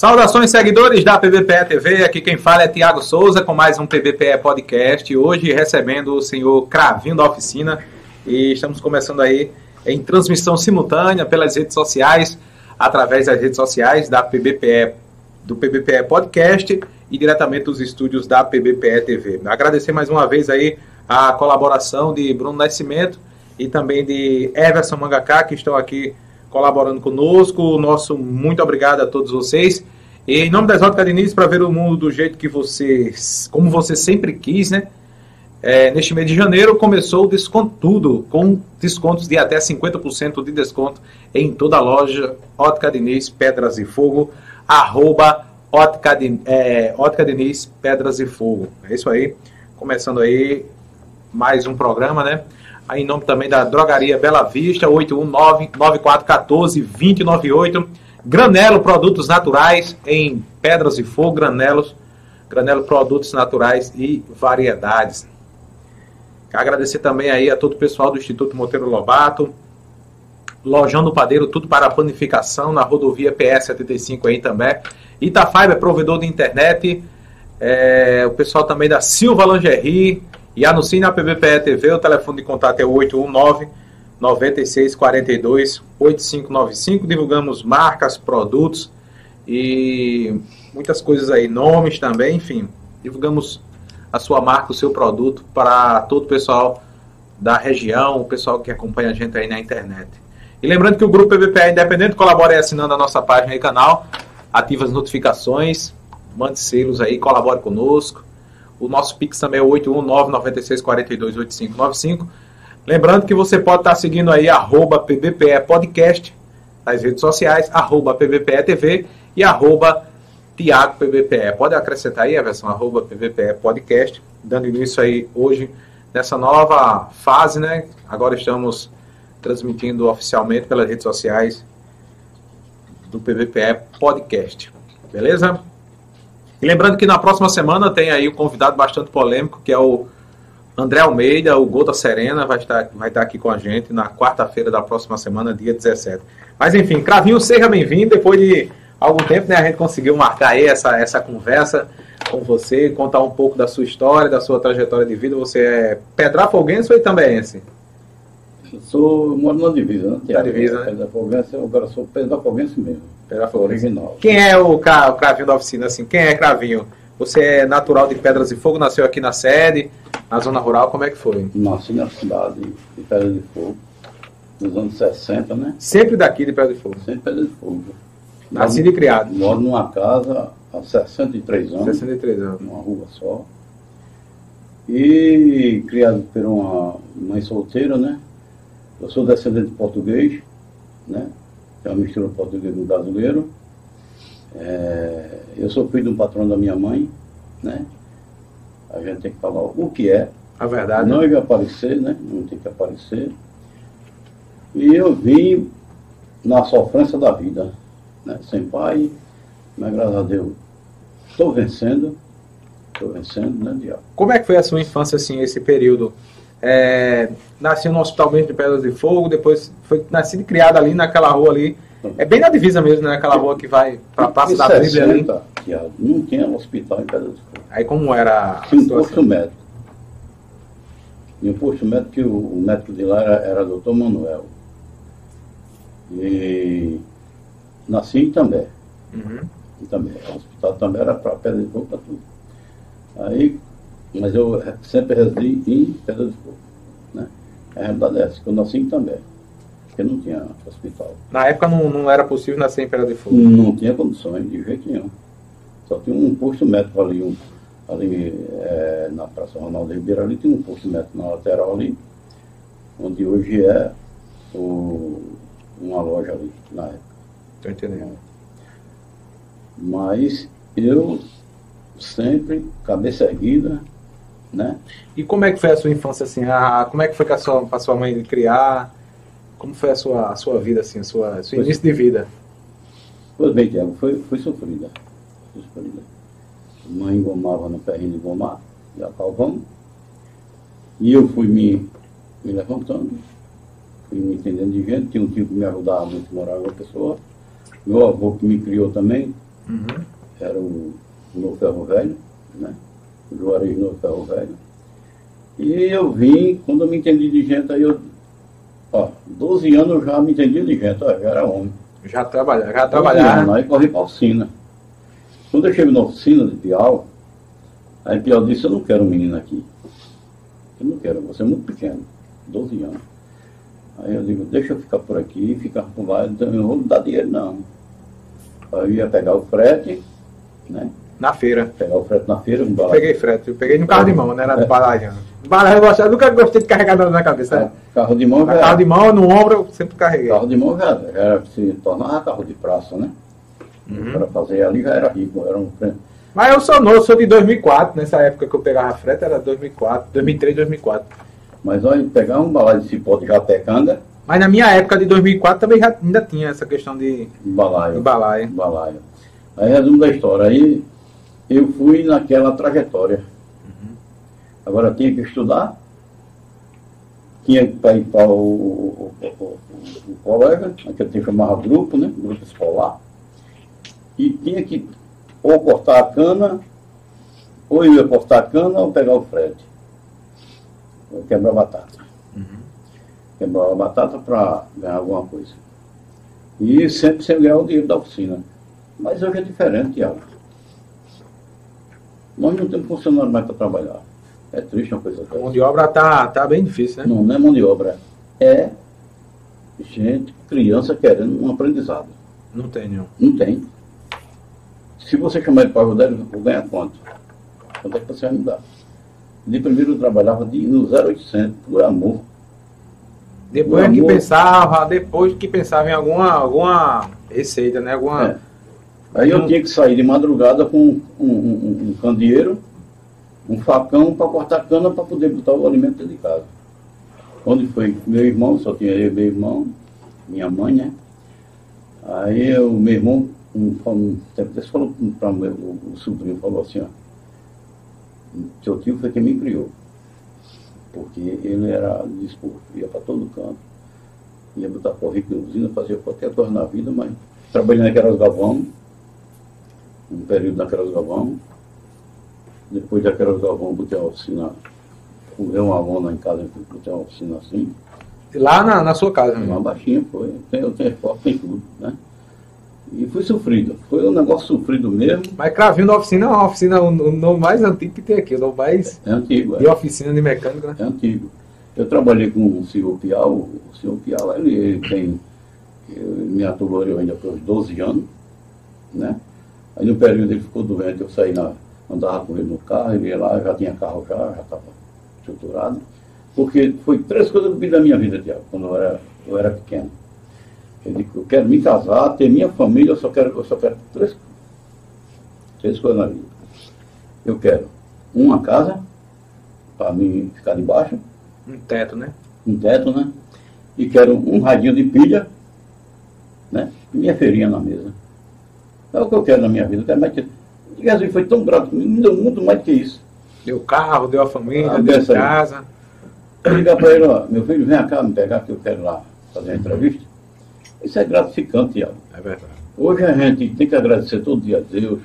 Saudações, seguidores da PBPE TV. Aqui quem fala é Tiago Souza com mais um PBPE Podcast. Hoje recebendo o senhor Cravinho da Oficina. E estamos começando aí em transmissão simultânea pelas redes sociais, através das redes sociais da PBPE, do PBPE Podcast e diretamente dos estúdios da PBPE TV. Agradecer mais uma vez aí a colaboração de Bruno Nascimento e também de Everson Mangaká, que estão aqui colaborando conosco. Nosso muito obrigado a todos vocês. E em nome das Óticas Diniz, para ver o mundo do jeito que você, como você sempre quis, né? É, neste mês de janeiro começou o desconto tudo, com descontos de até 50% de desconto em toda a loja Ótica Diniz Pedras e Fogo, arroba Ótica, é, Ótica Diniz Pedras e Fogo. É isso aí, começando aí mais um programa, né? Aí, em nome também da Drogaria Bela Vista, 819-9414-2098. Granelo Produtos Naturais em Pedras e Fogo, Granelos, Granelo Produtos Naturais e Variedades. Quero agradecer também aí a todo o pessoal do Instituto Monteiro Lobato, Lojão do Padeiro, tudo para a panificação na rodovia PS 75 aí também. Itafiber, provedor de internet. É, o pessoal também da Silva Lingerie, e anuncie na PBPE TV, o telefone de contato é 819 9642 8595. Divulgamos marcas, produtos e muitas coisas aí, nomes também, enfim. Divulgamos a sua marca, o seu produto para todo o pessoal da região, o pessoal que acompanha a gente aí na internet. E lembrando que o grupo PBPE é Independente colabora assinando a nossa página e canal, ativa as notificações, mande selos aí, colabore conosco. O nosso Pix também é 819-9642-8595. Lembrando que você pode estar seguindo aí arroba PBPE Podcast nas redes sociais, arroba PBPE TV e arroba Tiago PBPE. Pode acrescentar aí a versão arroba PBPE Podcast, dando início aí hoje nessa nova fase, né? Agora estamos transmitindo oficialmente pelas redes sociais do PBPE Podcast. Beleza? E lembrando que na próxima semana tem aí um convidado bastante polêmico, que é o André Almeida, o Gota Serena, vai estar, vai estar aqui com a gente na quarta-feira da próxima semana, dia 17. Mas enfim, Cravinho, seja bem-vindo. Depois de algum tempo, né, a gente conseguiu marcar aí essa, essa conversa com você, contar um pouco da sua história, da sua trajetória de vida. Você é pedrafoguense ou? Eu sou, moro na divisa, né? Na divisa, né? Pedafoguense, eu agora sou pedafoguense mesmo. Pedafoguense. Original. Quem é o, Cra- o Cravinho da oficina, assim? Quem é Cravinho? Você é natural de Pedras e Fogo, nasceu aqui na sede, na zona rural, como é que foi? Nasci na cidade de Pedra de Fogo, nos anos 60, né? Sempre daqui de Pedras e Fogo. Sempre Pedra de Fogo. Nascido e criado. Moro numa casa há 63 anos, 63 anos. numa rua só. E criado por uma mãe solteira, né? Eu sou descendente de português, né? É uma mistura português com brasileiro. É, eu sou filho de um patrão da minha mãe, né? A gente tem que falar o que é, A verdade. não ia aparecer, né? Não tem que aparecer. E eu vim na sofrência da vida, né? Sem pai, mas graças a Deus estou vencendo, estou vencendo, né, diabo? Como é que foi a sua infância, assim, esse período? É, nasceu no Hospital mesmo de Pedras de Fogo, depois foi nascido e criado ali naquela rua ali. É bem na divisa mesmo, né? Aquela rua que vai pra Praça da Bíblia ali. 60, diabo, não tinha hospital em Pedra de Fogo. Aí como era Tinha um posto médico. E um posto médico que o, o médico de lá era, era doutor Manuel. E nasci em També. Uhum. em També. O hospital também era para Pedra de Fogo para tudo. Aí, mas eu sempre residi em Pedra de Fogo. Né? A realidade é essa, que eu nasci em També. Porque não tinha hospital. Na época não, não era possível nascer em Pedras de Fogo. Não tinha condições, de jeito nenhum. Só tinha um posto médico ali, um, ali eh, na Praça Ronaldo Ribeiro, ali tinha um posto médico na lateral ali, onde hoje é o- uma loja ali, na época. Tô entendendo. Mas eu sempre, cabeça erguida, né? E como é que foi a sua infância, assim? A, como é que foi com a sua, a sua mãe criar? Como foi a sua, a sua vida, assim, a sua, seu Pois- início de vida? Pois bem, Tiago, foi, foi sofrida. Foi sofrida. Mãe engomava no ferrinho de gomar, já calvamos. E eu fui me, me levantando, fui me entendendo de gente. Tinha um tio que me ajudava muito, morava uma pessoa. Meu avô que me criou também, Uhum. Era o, o Novo Ferro Velho, né? O Juarez Novo Ferro Velho. E eu vim, quando eu me entendi de gente, aí eu. Ó, 12 anos eu já me entendi de gente, ó, já era homem. Já trabalhava, já trabalhava. Aí corri para a oficina. Quando eu cheguei na oficina de Piau, aí Piau disse, eu não quero um menino aqui. Eu não quero, você é muito pequeno, 12 anos. Aí eu digo, deixa eu ficar por aqui, ficar por lá, então eu não vou dar dinheiro não. Aí eu ia pegar o frete, né? Na feira. Pegar o frete na feira, no balai. Peguei frete, eu peguei no carro de mão, né? Era do balai. Balai eu gostava, nunca gostei de carregar nada na cabeça. É, carro de mão já Carro de mão, no ombro, eu sempre carreguei. Carro de mão já era, se tornava carro de praça, né? Uhum. Para fazer ali já era rico, era um mas eu sou novo, sou de 2004, nessa época que eu pegava frete era 2004, 2003, 2004. Mas olha, pegar um balaio de cipó de japecanga. Mas na minha época de 2004 também já, ainda tinha essa questão de balaio. De balaio. balaio. Aí resumo da história. Aí eu fui naquela trajetória. Uhum. Agora tinha que estudar, tinha que ir para o, o, o, o, colega, aquele tempo chamava grupo, né? Grupo escolar. E tinha que ou cortar a cana, ou eu ia cortar a cana ou pegar o. Eu quebrar batata. Uhum. Quebrar a batata para ganhar alguma coisa. E sempre sem ganhar o dinheiro da oficina. Mas hoje é diferente, Tiago. Nós não temos funcionário mais para trabalhar. É triste uma coisa dessa. A mão de obra está tá bem difícil, né? Não, não é mão de obra. É gente, criança querendo um aprendizado. Não tem nenhum. Não tem. Se você chamar ele para ajudar, ele vai ganhar quanto? Quanto é que você vai me dar? De primeiro eu trabalhava de, no 0800, por amor. Depois por que amor. pensava, depois que pensava em alguma, alguma receita, né? Alguma... É. Aí eu tinha que sair de madrugada com um, um, um, um candeeiro, um facão para cortar cana para poder botar o alimento dentro de casa. Quando foi meu irmão, só tinha eu meu irmão, minha mãe, né? Aí o meu irmão um, um tempo desse falou para o, o sobrinho, falou assim, ó, seu tio foi quem me criou. Porque ele era disposto, ia para todo canto, ia botar currículo na usina, fazia qualquer coisa na vida, mas trabalhei naquelas Galvão, um período naquelas Galvão, depois daquelas Galvão botei uma oficina, fui uma lona em casa, botei uma oficina assim. Lá na, na sua casa? Uma baixinha, foi. Tem, eu tenho foto, tem tudo, né? E foi sofrido. Foi um negócio sofrido mesmo. Mas Cravinho da oficina é uma oficina, o nome mais antigo que tem aqui, o nome mais. É antigo. De é. oficina de mecânica, né? É antigo. Eu trabalhei com o senhor Piau, o senhor Piau, ele, ele tem. Ele me atuou ainda por 12 anos, né? Aí no período ele ficou doente, eu saí na. andava com ele no carro, ele ia lá, já tinha carro já, já estava estruturado. Porque foi três coisas que eu vi da minha vida, Tiago, quando eu era, eu era pequeno. Eu digo, eu quero me casar, ter minha família, eu só quero, eu só quero três, três coisas na vida. Eu quero uma casa, para mim ficar debaixo. Um teto, né? Um teto, né? E quero um radinho de pilha, né? E minha feirinha na mesa. É o que eu quero na minha vida. Quero mais que... Jesus foi tão grato comigo, me deu muito mais que isso. Deu carro, deu a família, ah, deu casa. Eu ligar para ele, ó, meu filho, vem cá me pegar que eu quero lá fazer uma entrevista. Isso é gratificante, Tiago. É verdade. Hoje a gente tem que agradecer todo dia a Deus.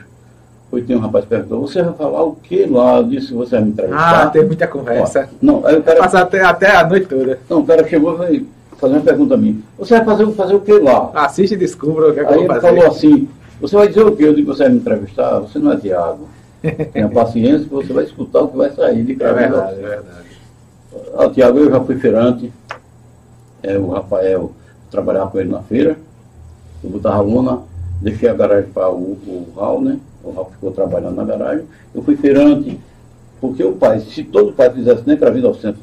Foi tem um rapaz perguntou, você vai falar o que lá? Eu disse, você vai me entrevistar. Ah, tem muita conversa. Ó, não, aí o cara... Passar até, até a noite toda. Não, o cara chegou e vai fazer uma pergunta a mim. Você vai fazer, fazer o que lá? Assiste e descubra o que é que Aí eu vou ele fazer. falou assim, você vai dizer o quê? Eu digo, você vai me entrevistar? Você não é Tiago. Tenha paciência que você vai escutar o que vai sair de cada É verdade, é verdade. Ah, Tiago, eu já fui feirante. É, o Rafael trabalhava com ele na feira. Eu botava a lona, deixei a garagem para o, o Raul, né? O Raul ficou trabalhando na garagem. Eu fui feirante, porque o pai, se todo pai fizesse nem para a vida ao centro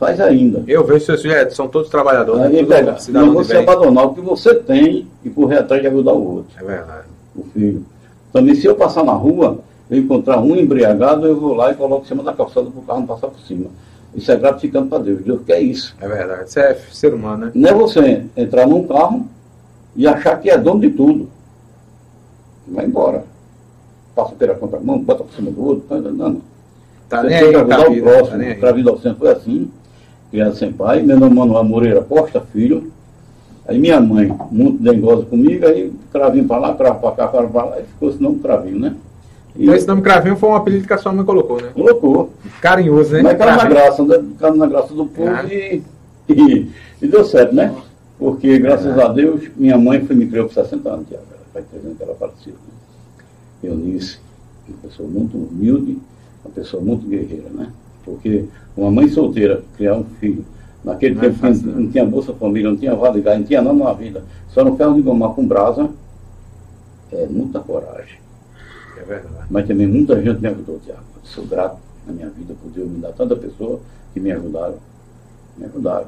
faz, ainda. Eu vejo seus filhos, são todos trabalhadores. Aí, né? pega, não você abandonar o que você tem e correr atrás de ajudar o outro. É verdade. O filho. Também se eu passar na rua, eu encontrar um embriagado, eu vou lá e coloco em cima da calçada para o carro não passar por cima. Isso é gratificante para Deus. Deus quer isso. É verdade. Isso é ser humano, né? Não é você entrar num carro e achar que é dono de tudo. Vai embora. Passa pela contramão, bota por cima do outro. Não, não. não. Tá nem aí, tá o próximo. Tá para a vida ao centro foi assim. Criado sem pai. Meu nome Manuel Moreira Costa, filho. Aí minha mãe, muito dengosa comigo, aí cravinho para lá, cravo para cá, cravo para lá, e ficou esse nome cravinho, né? E então esse nome cravinho foi um apelido que a sua mãe colocou, né? Colocou. Carinhoso, né? Mas caiu na graça, né? caiu na graça do povo ah. e, e, e, deu certo, né? Porque, graças ah. a Deus, minha mãe foi me criou por 60 anos, já, faz 3 anos que ela faleceu. Né? Eunice, uma pessoa muito humilde, uma pessoa muito guerreira, né? Porque uma mãe solteira criar um filho Naquele não é tempo é fácil, não, não, tinha Bolsa Família, não tinha Vale Gás, não tinha nada na vida. Só no ferro de gomar com brasa. É muita coragem. É verdade. Mas também muita gente me ajudou, Tiago. Sou grato na minha vida por Deus me dar tanta pessoa que me ajudaram. Me ajudaram.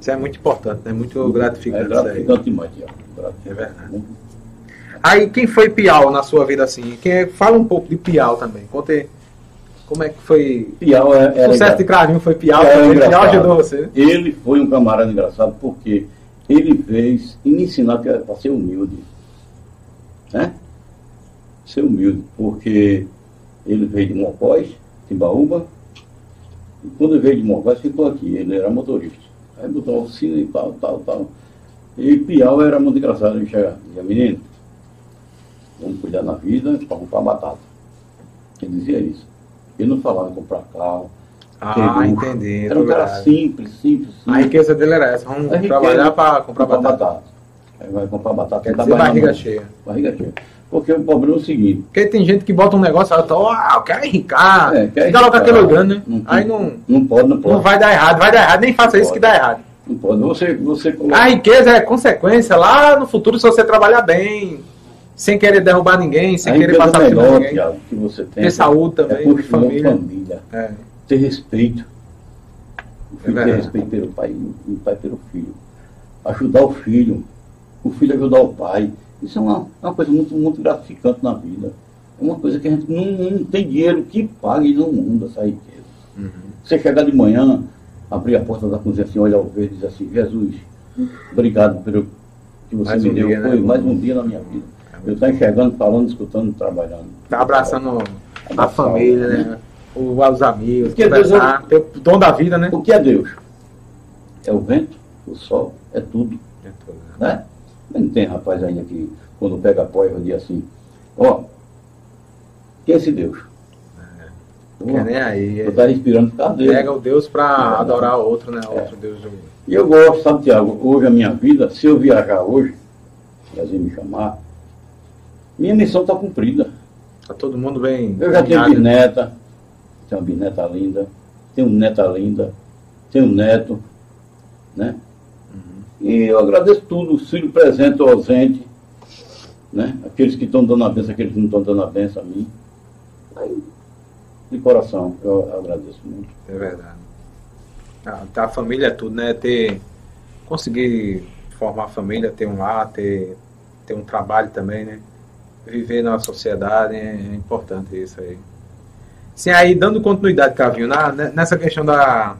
Isso é muito importante, é muito gratificante. É gratificante demais, Tiago. É verdade. Aí, quem foi Piau na sua vida assim? Quem, fala um pouco de Piau também. Conte como é que foi? Piau é, é Sucesso de Cravinho foi Piau, Piau, é Piau ajudou você? Ele foi um camarada engraçado porque ele fez e me ensinar para ser humilde. Né? Ser humilde, porque ele veio de Mocós, Timbaúba, e quando ele veio de Mocós ficou aqui, ele era motorista. Aí botou a oficina e tal, tal, tal. E Piau era muito engraçado, ele chegava, dizia, menino, vamos cuidar na vida para comprar batata. Ele dizia isso. Ele não falava em comprar carro. Ah, entendi. Era um cara simples, simples, simples. A riqueza dele era essa. Vamos a trabalhar para comprar, comprar batata. batata. Aí vai comprar batata. Quer dizer, barriga cheia. Barriga cheia. Porque o problema é o seguinte. Porque tem gente que bota um negócio e fala, oh, eu quero enricar. É, quer Fica logo aquele grande, né? Não, Aí não, não pode, não pode. Não vai dar errado, vai dar errado. Nem faça isso que dá errado. Não pode. Você, você coloca... A riqueza é consequência lá no futuro se você trabalhar bem sem querer derrubar ninguém, sem a querer passar por cima ninguém. Thiago, que você tem, ter saúde também, é família. família. É. Ter respeito. O filho é ter respeito pelo pai, o pai pelo filho. Ajudar o filho. O filho ajudar o pai. Isso é uma, uma coisa muito, muito gratificante na vida. É uma coisa que a gente não, não tem dinheiro que pague no mundo essa riqueza. Uhum. Você chegar de manhã, abrir a porta da cozinha assim, olhar o verde e dizer assim, Jesus, obrigado pelo que você mais me um deu. Dia, Foi né? mais um dia na minha vida. Eu estou enxergando, falando, escutando, trabalhando. Está abraçando a família, né? os amigos, que conversar, Deus é... o dom da vida, né? O que é Deus? É o vento, o sol, é tudo. É tudo. Né? Mas não tem rapaz ainda que, quando pega a poeira, diz assim, ó, quem é esse Deus? É. Que nem aí. Eu estou inspirando por causa dele. Pega o Deus para adorar outro, né? É. Outro Deus. E eu gosto, sabe, Tiago, hoje a minha vida, se eu viajar hoje, assim me chamar, minha missão está cumprida. Está todo mundo bem. Eu já tenho bisneta, tenho uma bisneta linda, tenho neta linda, tenho neto, né? Uhum. E eu agradeço tudo, o filho presente ou ausente, né? Aqueles que estão dando a benção, aqueles que não estão dando a benção a mim. Aí, de coração, eu, agradeço muito. É verdade. A, tá, a família é tudo, né? Ter, conseguir formar família, ter um lar, ter, ter um trabalho também, né? Viver na sociedade é, é importante isso aí. Sim, aí dando continuidade, Cavinho, na, nessa questão da.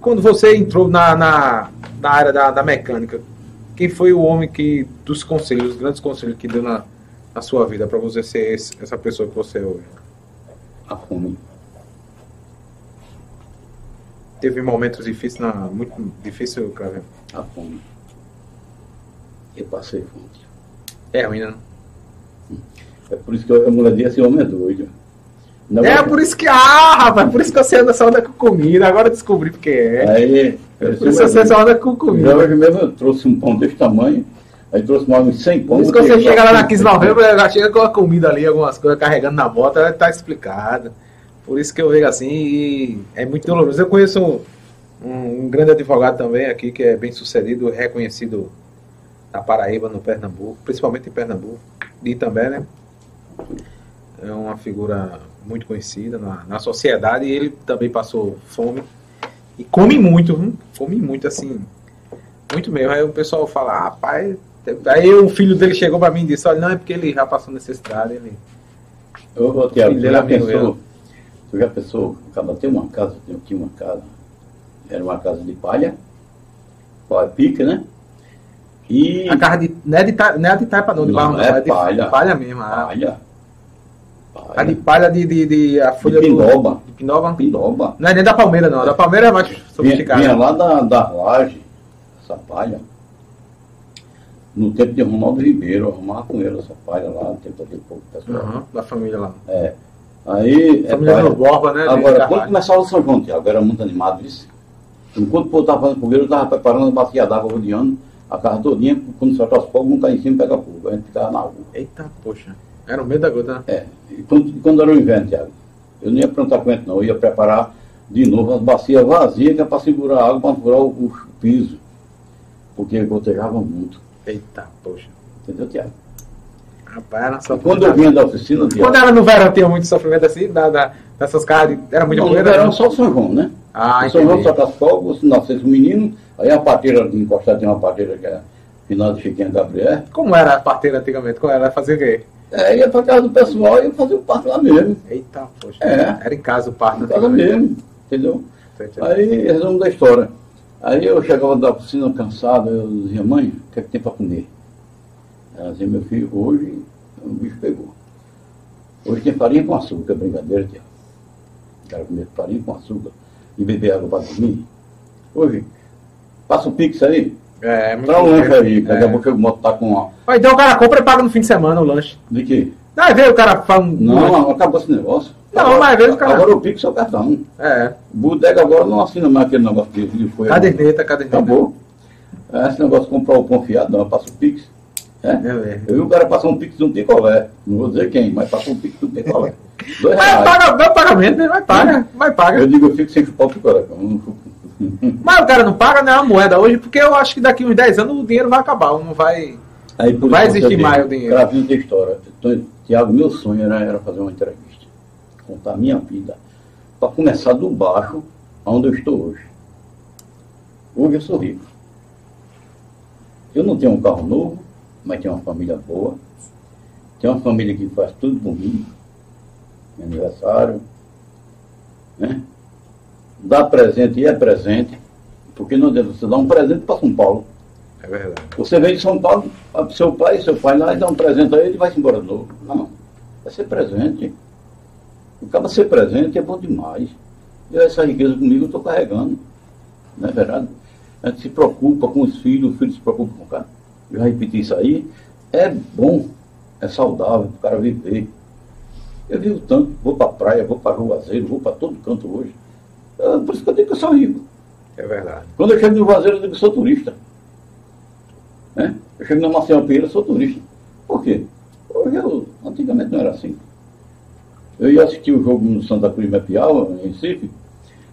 Quando você entrou na, na, na área da, da, mecânica, quem foi o homem que, dos conselhos, os grandes conselhos que deu na, na sua vida para você ser esse, essa pessoa que você é hoje? A fome. Teve momentos difíceis, na, muito difícil, Cavinho? A fome. Eu passei fome. É ruim, né? É por isso que a mulher diz assim, homem é doido. Não é, por isso que, ah, rapaz, por isso que você anda só anda com comida, agora descobri porque é. Aí, é por isso você só anda com comida. Hoje mesmo eu trouxe um pão desse tamanho, aí trouxe mais uns 100 pão. Por isso que você chega lá na 15 de novembro, já chega com a comida ali, algumas coisas carregando na moto, tá explicado. Por isso que eu vejo assim e é muito doloroso. Eu conheço um, um grande advogado também aqui, que é bem sucedido, reconhecido na Paraíba, no Pernambuco, principalmente em Pernambuco, e também, né? é uma figura muito conhecida na, na sociedade e ele também passou fome. E come muito, viu? come muito, assim, muito mesmo. Aí o pessoal fala, ah, pai. Aí o filho dele chegou para mim e disse, olha, não, é porque ele já passou necessidade. Ele... Ô, ô Tiago, já pensou, tu já pensou, acaba tem uma casa, tem aqui uma casa, era uma casa de palha, palha pica, né? E... A casa de, não é de, não é de taipa não, de barro não, é, é palha. palha mesmo. Ah. Palha. A de palha de, de, de a folha de pinoba. Do, de pinoba. Pinoba. Não é nem da palmeira, não. A da palmeira é mais sofisticada. Vinha, vinha lá da, da laje, palha, no tempo de Ronaldo Ribeiro, arrumar com ele essa palha lá, no tempo daquele pouco pessoal. Uhum, da família lá. É. Aí. Família é, do Borba, né? de Agora, quando começava o São João, Tiago, era muito animado isso. Enquanto o povo estava fazendo fogueira, eu estava preparando a bacia d'água rodeando a casa todinha, quando soltar os fogos, não cai em cima e pega fogo. A gente ficava na rua. Eita, poxa. Era o medo da gota, né? É. E quando, quando era o inverno, Tiago, eu não ia plantar coentro, não. Eu ia preparar de novo as bacias vazias, que é para segurar a água, para furar o, o piso. Porque gotejava muito. Eita, poxa. Entendeu, Tiago? Rapaz, era só Quando eu vinha da oficina, Tiago. Quando era no verão, tinha muito sofrimento assim, da, da- dessas caras, de- era muita Não, no poeira? verão não? só o São João, né? Ah, o São João entendi. solta as fogos, se nascesse um menino, aí a parteira de encostar tem uma parteira que é final de Chiquinha Gabriel. Como era a parteira antigamente? Como era? Fazer o quê? É, ia pra casa do pessoal e ia fazer o parto lá mesmo. Eita, poxa. É. Era em casa o parto. Em casa mesmo, entendeu? Aí, resumo da história. Aí eu chegava da oficina cansado, eu dizia, mãe, o que é que tem para comer? Ela dizia, meu filho, hoje o bicho pegou. Hoje tem farinha com açúcar, é brincadeira, tia. Quero comer farinha com açúcar e beber água para dormir. Hoje, passa o pix aí, É, é muito dá um lanche aí, daqui a É. pouco eu tá com uma. Mas Então o cara compra e paga no fim de semana o lanche. De quê? Não, vezes o cara fala um. Não, acabou esse negócio. Não, Agora- mas vezes o cara- Agora o pix é o cartão. É. Bodega agora não assina mais aquele negócio que foi. Caderneta, caderneta. Acabou. É, Esse negócio de comprar o pão fiado, não, passa o Pix. É? É. Eu vi o cara passar um Pix de um picolé. Não vou dizer quem, mas passou um Pix de um picolé. Dois Mas reais. paga, dá pagamento, né? Mas paga, mas paga. Eu digo, eu fico sem chupar o picolé. Eu não chupo. Mas o cara não paga né, a moeda hoje, porque eu acho que daqui uns 10 anos o dinheiro vai acabar, não vai. Aí, por Vai existir mais o dinheiro. Cravinho da história. Então, Tiago, meu sonho era, era fazer uma entrevista. Contar a minha vida. Para começar do baixo, onde eu estou hoje. Hoje eu sou rico. Eu não tenho um carro novo, mas tenho uma família boa. Tenho uma família que faz tudo por mim. Meu aniversário. Né? Dá presente e é presente. Porque não adianta você dar um presente para São Paulo. É verdade. Você vem de São Paulo, vai seu pai, seu pai lá dá um presente a ele e vai-se embora de novo. Não, vai ser presente. O cara ser presente é bom demais. E essa riqueza comigo eu estou carregando. Não é verdade? A gente se preocupa com os filhos, os filhos se preocupam com o cara. Eu já repeti isso aí. É bom, é saudável para o cara viver. Eu vivo tanto, vou para a praia, vou para Juazeiro, vou para todo canto hoje. É por isso que eu digo que eu sou rico. É verdade. Quando eu chego no Juazeiro, eu digo que sou turista. Né? Eu chego na Marcel eu sou turista. Por quê? Hoje eu, antigamente não era assim. Eu ia assistir o jogo no Santa Cruz Mapiau, em Recife.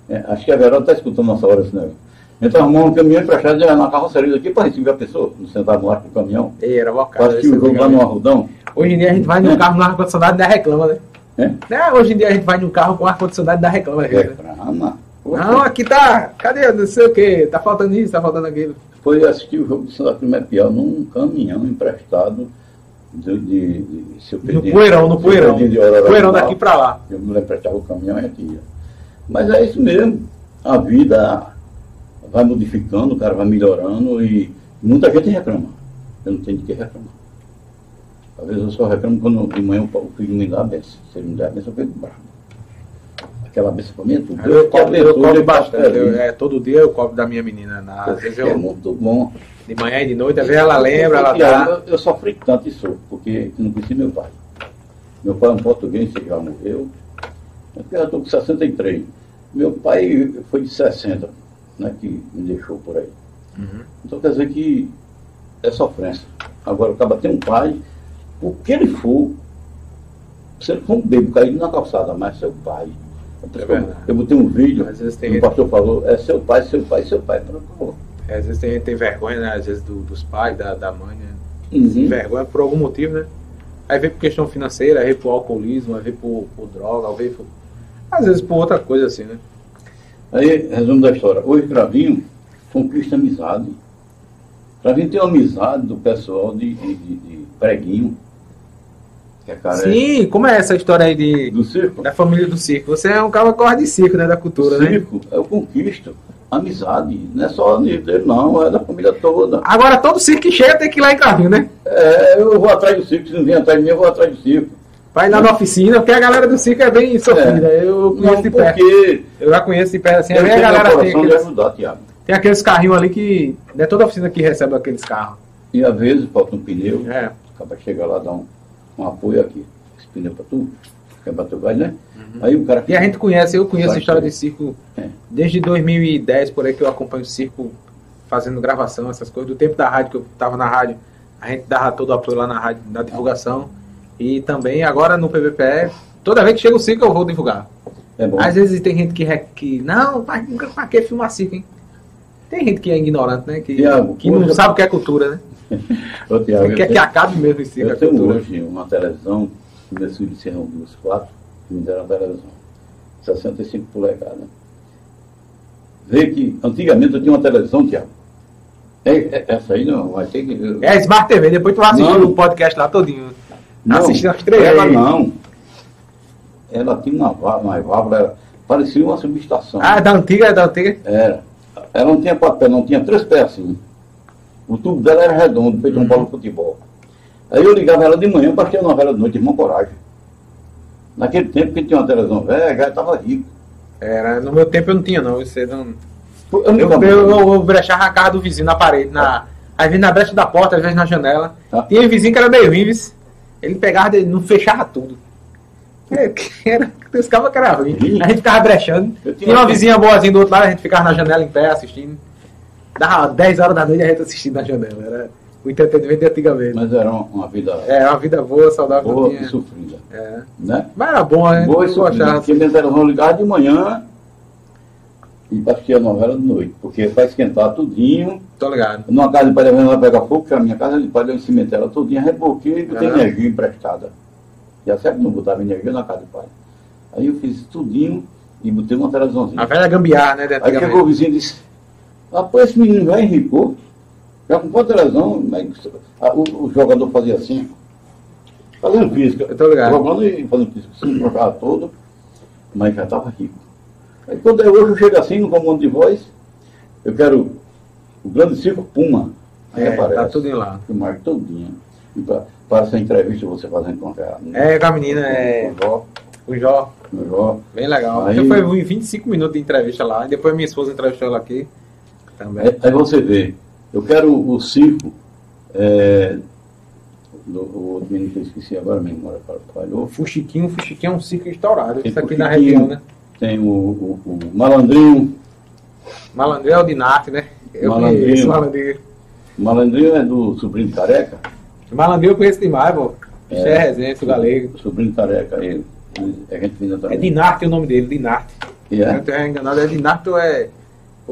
É, acho que a Verão está escutando nossa hora esse negócio. Então arrumou um caminhão emprestado e na carroceria daqui para receber a pessoa, sentado no arco do caminhão. Ei, era Para bocado. assistir o jogo lá no Arrudão. Hoje em dia a gente vai num É. carro no ar-condicionado e ainda reclama, né? É? Né? Hoje em dia a gente vai num carro com ar-condicionado e ainda reclama. Né? Reclama. Não, aqui tá. Cadê? Não sei o que. Tá faltando isso, tá faltando aquilo. foi assistir o jogo do Santa Cruz num caminhão emprestado de, de, de seu No Pedrinho- poeirão, no poeirão. De Poeirão daqui pra lá. Eu me emprestava o caminhão e aqui. Mas é isso mesmo. A vida vai modificando, o cara vai melhorando e muita gente reclama. Eu não tenho de que reclamar. Às vezes eu só reclamo quando de manhã o filho me dá a benção. Se ele me dá a benção, eu fico bravo. Aquela benção para mim é tudo. Eu cobro, eu cobro bastante. Eu- é, todo dia eu cobro da minha menina. Na, às vezes É eu, muito bom. de manhã e de noite, às vezes ela lembra, ela dá. Eu, eu sofri tanto sou, porque não conheci meu pai. Meu pai é um português, que já morreu. Eu estou com 63. Meu pai foi de 60, né, que me deixou por aí. Uhum. Então quer dizer que é sofrência. Agora, o cara tem um pai, o que ele for, se ele for um bebo caído na calçada, mas seu pai. É eu botei um vídeo, tem o pastor falou, é seu pai, seu pai, seu pai. Pronto. É, às vezes tem, tem vergonha, né? Às vezes do- dos pais, da, da mãe, né? Uhum. Vergonha por algum motivo, né? Aí vem por questão financeira, aí vem por alcoolismo, aí vem por, por droga, aí vem por... Às vezes por outra coisa assim, né? Aí, resumo da história. Hoje, Cravinho conquista amizade. Cravinho tem uma amizade do pessoal de, de, de- de preguinho. É Sim, como é essa história aí de, do circo. da família do circo? Você é um cara que gosta de circo, né? Da cultura, né? circo, eu conquisto. Amizade. Não é só dele, não, é da família toda. Agora todo circo que chega tem que ir lá em Carrinho, né? É, eu vou atrás do circo, se não vem atrás de mim, eu vou atrás do circo. Vai lá na oficina, porque a galera do circo é bem sofrida. Eu conheço Não, de perto. Eu já conheço de perto assim. eu a galera tem, de aqueles- ajudar, Tem aqueles carrinhos ali que. Não é toda oficina que recebe aqueles carros. E às vezes falta um pneu, É. acaba chega lá, dá um, um apoio aqui. Esse pneu pra tu, que é pra tu vai, né? Aí o cara E a gente conhece, eu conheço a história ter. de circo É. desde 2010, por aí que eu acompanho o circo fazendo gravação, essas coisas. Do tempo da rádio, que eu tava na rádio, a gente dava todo o apoio lá na rádio, na divulgação. E também agora no PVPE, toda vez que chega o circo eu vou divulgar. É bom. Às vezes tem gente que, re- que não, mas pra que filmar circo, hein? Tem gente que é ignorante, né? Que, Tiago, que não sabe o que é cultura, né? Ô, Tiago, eu Quer que tenho- acabe mesmo circo, a Eu tenho cultura. hoje uma televisão, que meus filhos duas, quatro, que me deram a televisão. 65 polegadas. Vê que antigamente eu tinha uma televisão, Tiago. É, é- essa aí não, vai ter que. É Smart TV, depois tu vai assistir o podcast lá todinho. Não, assistindo as três Ela não. Ela tinha uma válvula, uma válvula era- parecia uma subestação. Ah, da antiga, é da antiga. Era. Ela não tinha pés, não tinha três pés assim. O tubo dela era redondo, feito um bola de futebol. Aí eu ligava ela de manhã para assistir a novela de noite, irmão Coragem. Naquele tempo que tinha uma televisão velha, já estava rico. Era, no meu tempo eu não tinha, não. Você não... Eu, Eu, eu, eu, eu brechava a casa do vizinho na parede, na... Às vezes na brecha da porta, às vezes na janela. Tá. Tinha um vizinho que era meio vice. ele pegava, ele não fechava tudo. É, que Era, esse cara que era ruim. A gente ficava brechando. Tinha Tinha uma uma- vizinha boazinha do outro lado, a gente ficava na janela em pé assistindo. Dava 10 horas da noite a gente assistindo na janela. Era o entretenimento de antigamente. Mas era uma, uma vida É, uma vida boa, saudável. boa que e sofrida. É. Né? Mas era bom, a gente Boa e sofrida. gostava. Porque minha televisão ligava de manhã e para assistir a novela de noite. Porque para esquentar tudinho. Tô ligado. Numa casa de pai ela pegar fogo, que a minha casa de deu em cimento, ela todinha reboquei e botei Ah. energia emprestada. Já sempre não botava energia na casa de pai. Aí eu fiz tudinho e botei uma televisãozinha. A velha gambiarra, né? Aí chegou o antigamente. vizinho e disse, rapaz, esse menino já enricou, já comprou a televisão, mas ah, o, o jogador fazia assim, fazendo física. Eu tô ligado. Jogando e fazendo física, se trocava todo, mas já estava rico. Aí quando eu, hoje eu chego assim, no comando de voz, eu quero o grande circo Puma. Aí É, aparece. tá tudo em lá. Filmar todinho. E pra, para essa entrevista você fazendo com a É, com a menina, é. O Jó, O Jó. o Jó. Bem legal. Aí-. Foi 25 minutos de entrevista lá. E depois minha esposa entrevistou ela aqui. Também. Aí, aí você vê, eu quero o circo, é, do, o outro menino que eu esqueci agora, a memória falhou. O Fuxiquinho, o Fuxiquinho é um circo estourado. Tem Isso aqui na região, né? Tem o, o, o Malandrinho, Malandré é o Dinarte, né? Eu Malandrinho. conheço Malandrinho. o Malandrinho é do sobrinho careca, Malandrinho eu conheço demais, pô. Isso é, É. resenha, sou galego. o sobrinho careca, ele, é gente fina É. Dinarte o nome dele, Dinarte. E Se eu é, não estiver enganado, é Dinarte ou é,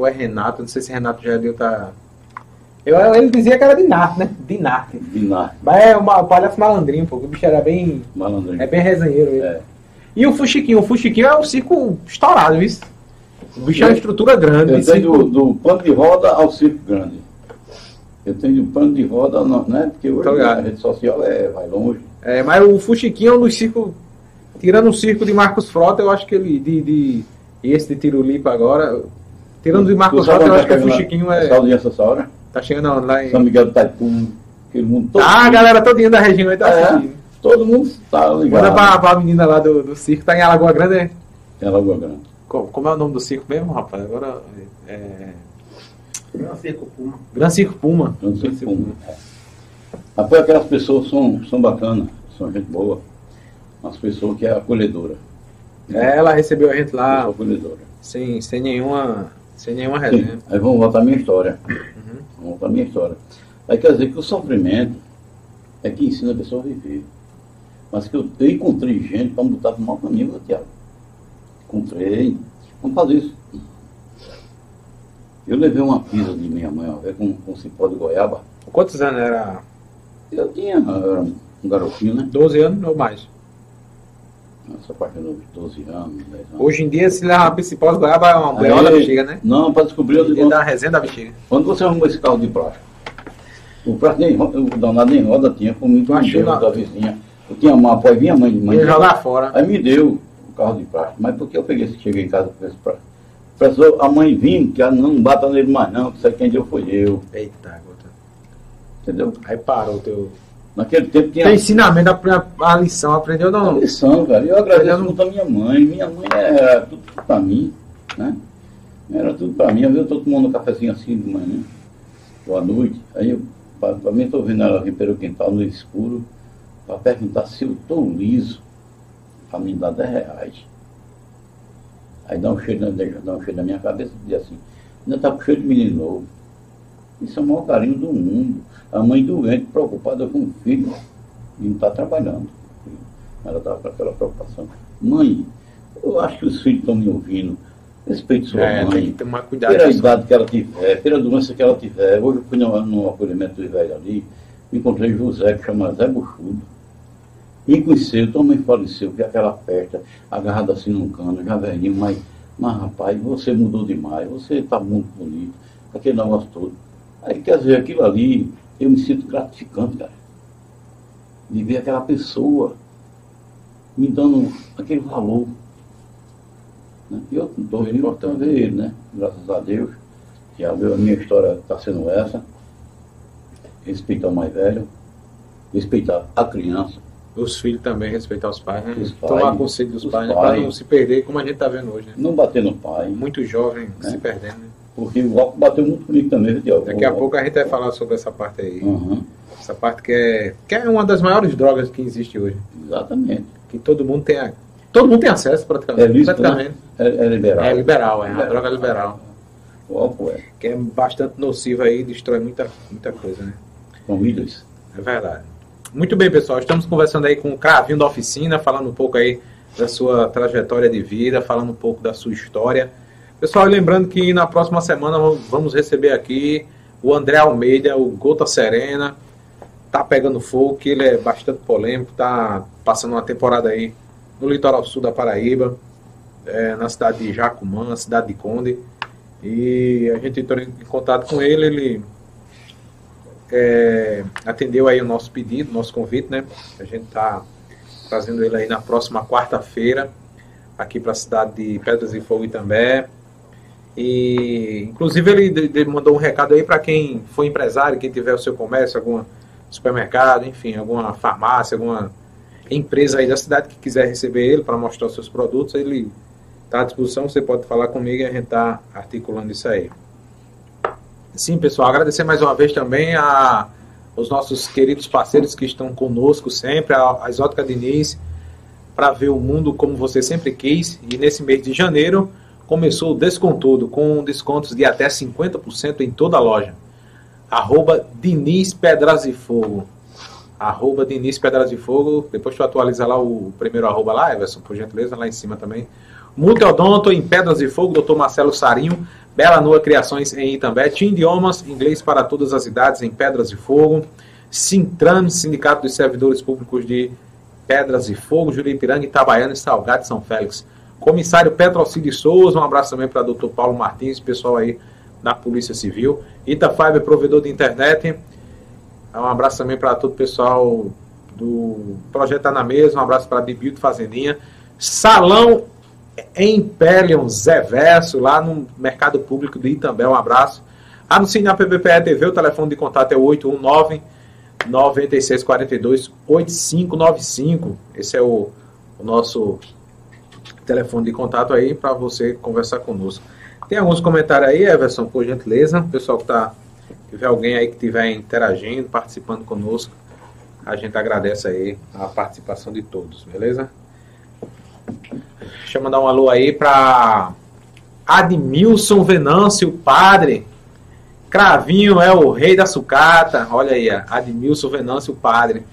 ou é Renato? Não sei se Renato já deu tá. Eu, ele dizia que era Dinarte, né? Dinarte. Dinar, Mas é uma, o palhaço malandrinho, pô. O bicho era bem. Malandrinho. É bem resenheiro ele. É. E o Fuxiquinho? O Fuxiquinho é um circo estourado, viu? O bicho é uma Eu- estrutura grande. Eu tenho do, do pano de roda ao circo grande. Eu tenho do pano de roda, não, né? Porque hoje a rede social é, vai longe. É, mas o Fuxiquinho é um dos circos. Tirando o circo de Marcos Frota, eu acho que ele. De, de, e esse de Tirulipa agora. Tirando de Marcos Frota, eu acho que o tá chegando Fuxiquinho essa é. audiência essa hora? Tá chegando lá em. São Miguel do Taipu, aquele mundo todo. Ah, a galera todinha da região aí tá É. assistindo. Todo mundo está ligado. Manda pra, pra menina lá do, do circo, tá em Alagoa Grande, é? É Lagoa Grande. Co- Como é o nome do circo mesmo, rapaz? Agora. É. Não sei Puma. Gran Circo Puma. Não sei como. É. Apoio aquelas pessoas são, são bacanas, são gente boa. Umas pessoas que é acolhedora. É, ela recebeu a gente lá acolhedora. sem, sem nenhuma. Sem nenhuma Sim. resenha. Aí vamos voltar à minha história. Uhum. Vamos voltar à minha história. Aí quer dizer que o sofrimento é que ensina a pessoa a viver. Mas que eu, eu encontrei gente para botar para o mau caminho, Tiago. Encontrei. Vamos fazer isso. Eu levei uma pizza de minha mãe uma vez com, com cipó de goiaba. Quantos anos era? Eu tinha, eu era um garotinho, né? 12 anos ou mais? Essa parte de 12 anos, 10 anos. Hoje em dia, se levar uma principal goiaba é uma bleiola da bexiga, né? Não, para descobrir, eu Ele digo, dá a resenha da bexiga. quando você arrumou esse carro de plástico, o plástico nem roda, o danado nem roda tinha, comigo deu na- da vizinha. Eu tinha uma apoio, vinha mãe, mãe Ia jogar fora. Aí me deu o carro de plástico. Mas porque eu peguei, cheguei em casa com esse plástico. Professor, a mãe vindo, que ela não bata nele mais não, que isso aí quem deu foi eu. Eita, gota. Entendeu? Aí parou o teu. Naquele tempo tinha Tem ensinamento, a, a lição, aprendeu não? lição, cara. Eu agradeço muito a minha mãe. Minha mãe é tudo pra mim, né? Era tudo para mim. Às vezes eu estou tomando um cafezinho assim de manhã, ou à noite. Aí eu, para mim, estou vendo ela vir pelo quintal no escuro, para perguntar se eu estou liso, para me dar 10 reais. Aí dá um cheiro, dá um cheiro na minha cabeça e diz assim, ainda está com cheiro de menino novo. Isso é o maior carinho do mundo. A mãe doente, preocupada com o filho, e não está trabalhando. Ela estava com aquela preocupação. Mãe, eu acho que os filhos estão me ouvindo. Respeite sua É, mãe. tem que tomar cuidado. Pela idade que ela tiver, pela doença que ela tiver. Hoje eu fui no, no acolhimento dos velhos ali, encontrei José, que chama Zé Buchudo. E conheceu, tua mãe faleceu, que aquela festa, agarrada assim num cano, já velhinho, mas, mas rapaz, você mudou demais, você está muito bonito, aquele negócio todo. Aí, quer dizer, aquilo ali, eu me sinto gratificante, cara. De ver aquela pessoa me dando aquele valor. Né? E eu estou para ver ele, né? Graças a Deus. Que a minha história está sendo essa. Respeitar o mais velho, respeitar a criança. Os filhos também respeitar os pais, né? Os Tomar pais, conselho dos os pais, né? Pais. não se perder, como a gente tá vendo hoje, né? Não bater no pai, Muito jovem É. se perdendo, né? Porque o álcool bateu muito comigo também, Tiago? Daqui a pouco a gente vai falar sobre essa parte aí. Uhum, Essa parte que é, que é uma das maiores drogas que existe hoje. exatamente. Que todo mundo tem, a- todo mundo tem acesso É praticamente. lícito, praticamente. né? É, é liberal. É liberal, é uma droga liberal. O álcool é. Que é bastante nociva aí, destrói muita, muita coisa, né? Famílias. É verdade. Muito bem, pessoal. Estamos conversando aí com o Cravinho da Oficina, falando um pouco aí da sua trajetória de vida, falando um pouco da sua história. Pessoal, lembrando que na próxima semana vamos receber aqui o André Almeida, o Gota Serena. Tá pegando fogo, que ele é bastante polêmico, tá passando uma temporada aí no litoral sul da Paraíba, é, na cidade de Jacumã, cidade de Conde. E a gente entrou em contato com ele, ele é, atendeu aí o nosso pedido, nosso convite, né? A gente tá trazendo ele aí na próxima quarta-feira aqui para a cidade de Pedras e Fogo Itambé. E inclusive ele mandou um recado aí para quem for empresário, quem tiver o seu comércio, algum supermercado, enfim, alguma farmácia, alguma empresa aí da cidade que quiser receber ele para mostrar os seus produtos, ele está à disposição, você pode falar comigo e a gente está articulando isso aí. Sim, pessoal, agradecer mais uma vez também a os nossos queridos parceiros que estão conosco sempre, a, a Exótica Diniz, para ver o mundo como você sempre quis. E nesse mês de janeiro começou o Descontudo, com descontos de até 50% em toda a loja. Arroba Diniz Pedras e Fogo. Arroba Diniz Pedras e Fogo. Depois tu atualiza lá o primeiro arroba lá, Everson, por gentileza, lá em cima também. Multiodonto em Pedras e Fogo, Dr. Marcelo Sarinho. Bela Nua Criações em Itambé. Tim Idiomas, inglês para todas as idades em Pedras e Fogo. Sintram, Sindicato dos Servidores Públicos de Pedras e Fogo, Juripiranga, Itabaiana e Salgado de São Félix. Comissário Petrocídio Souza, um abraço também para Dr. Paulo Martins, pessoal aí da Polícia Civil. Itafiber, provedor de internet. Um abraço também para todo o pessoal do Projeto Tá na Mesa, um abraço para Bibilto Fazendinha. Salão Imperium Zé Verso, lá no Mercado Público de Itambé, um abraço. Anuncie na PBPE TV, o telefone de contato é 819 9642 8595. Esse é o, o nosso telefone de contato aí para você conversar conosco. Tem alguns comentários aí, Everson, por gentileza. Pessoal que tá. Tiver alguém aí que estiver interagindo, participando conosco, a gente agradece aí a participação de todos, beleza? Deixa eu mandar um alô aí para Admilson Venâncio, padre. Cravinho é o rei da sucata. Olha aí, Admilson Venâncio, padre.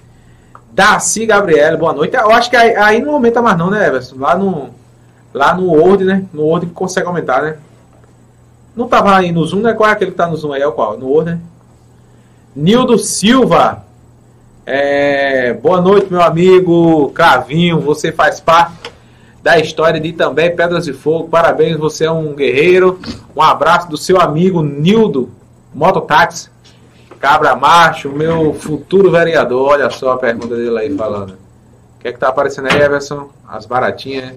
Darcy Gabriele, boa noite. Eu acho que aí, aí não aumenta mais não, né, Everson? Lá no, lá no Word, né? No Word que consegue aumentar, né? Não tava aí no Zoom, né? Qual é aquele que tá no Zoom aí? É o qual? No Word, né? Nildo Silva. É, boa noite, meu amigo Cravinho. Você faz parte da história de também Pedras de Fogo. Parabéns, você é um guerreiro. Um abraço do seu amigo Nildo Mototáxi. Cabra Macho, meu futuro vereador. Olha só a pergunta dele aí falando. O que é que tá aparecendo aí, Everson? As baratinhas, né?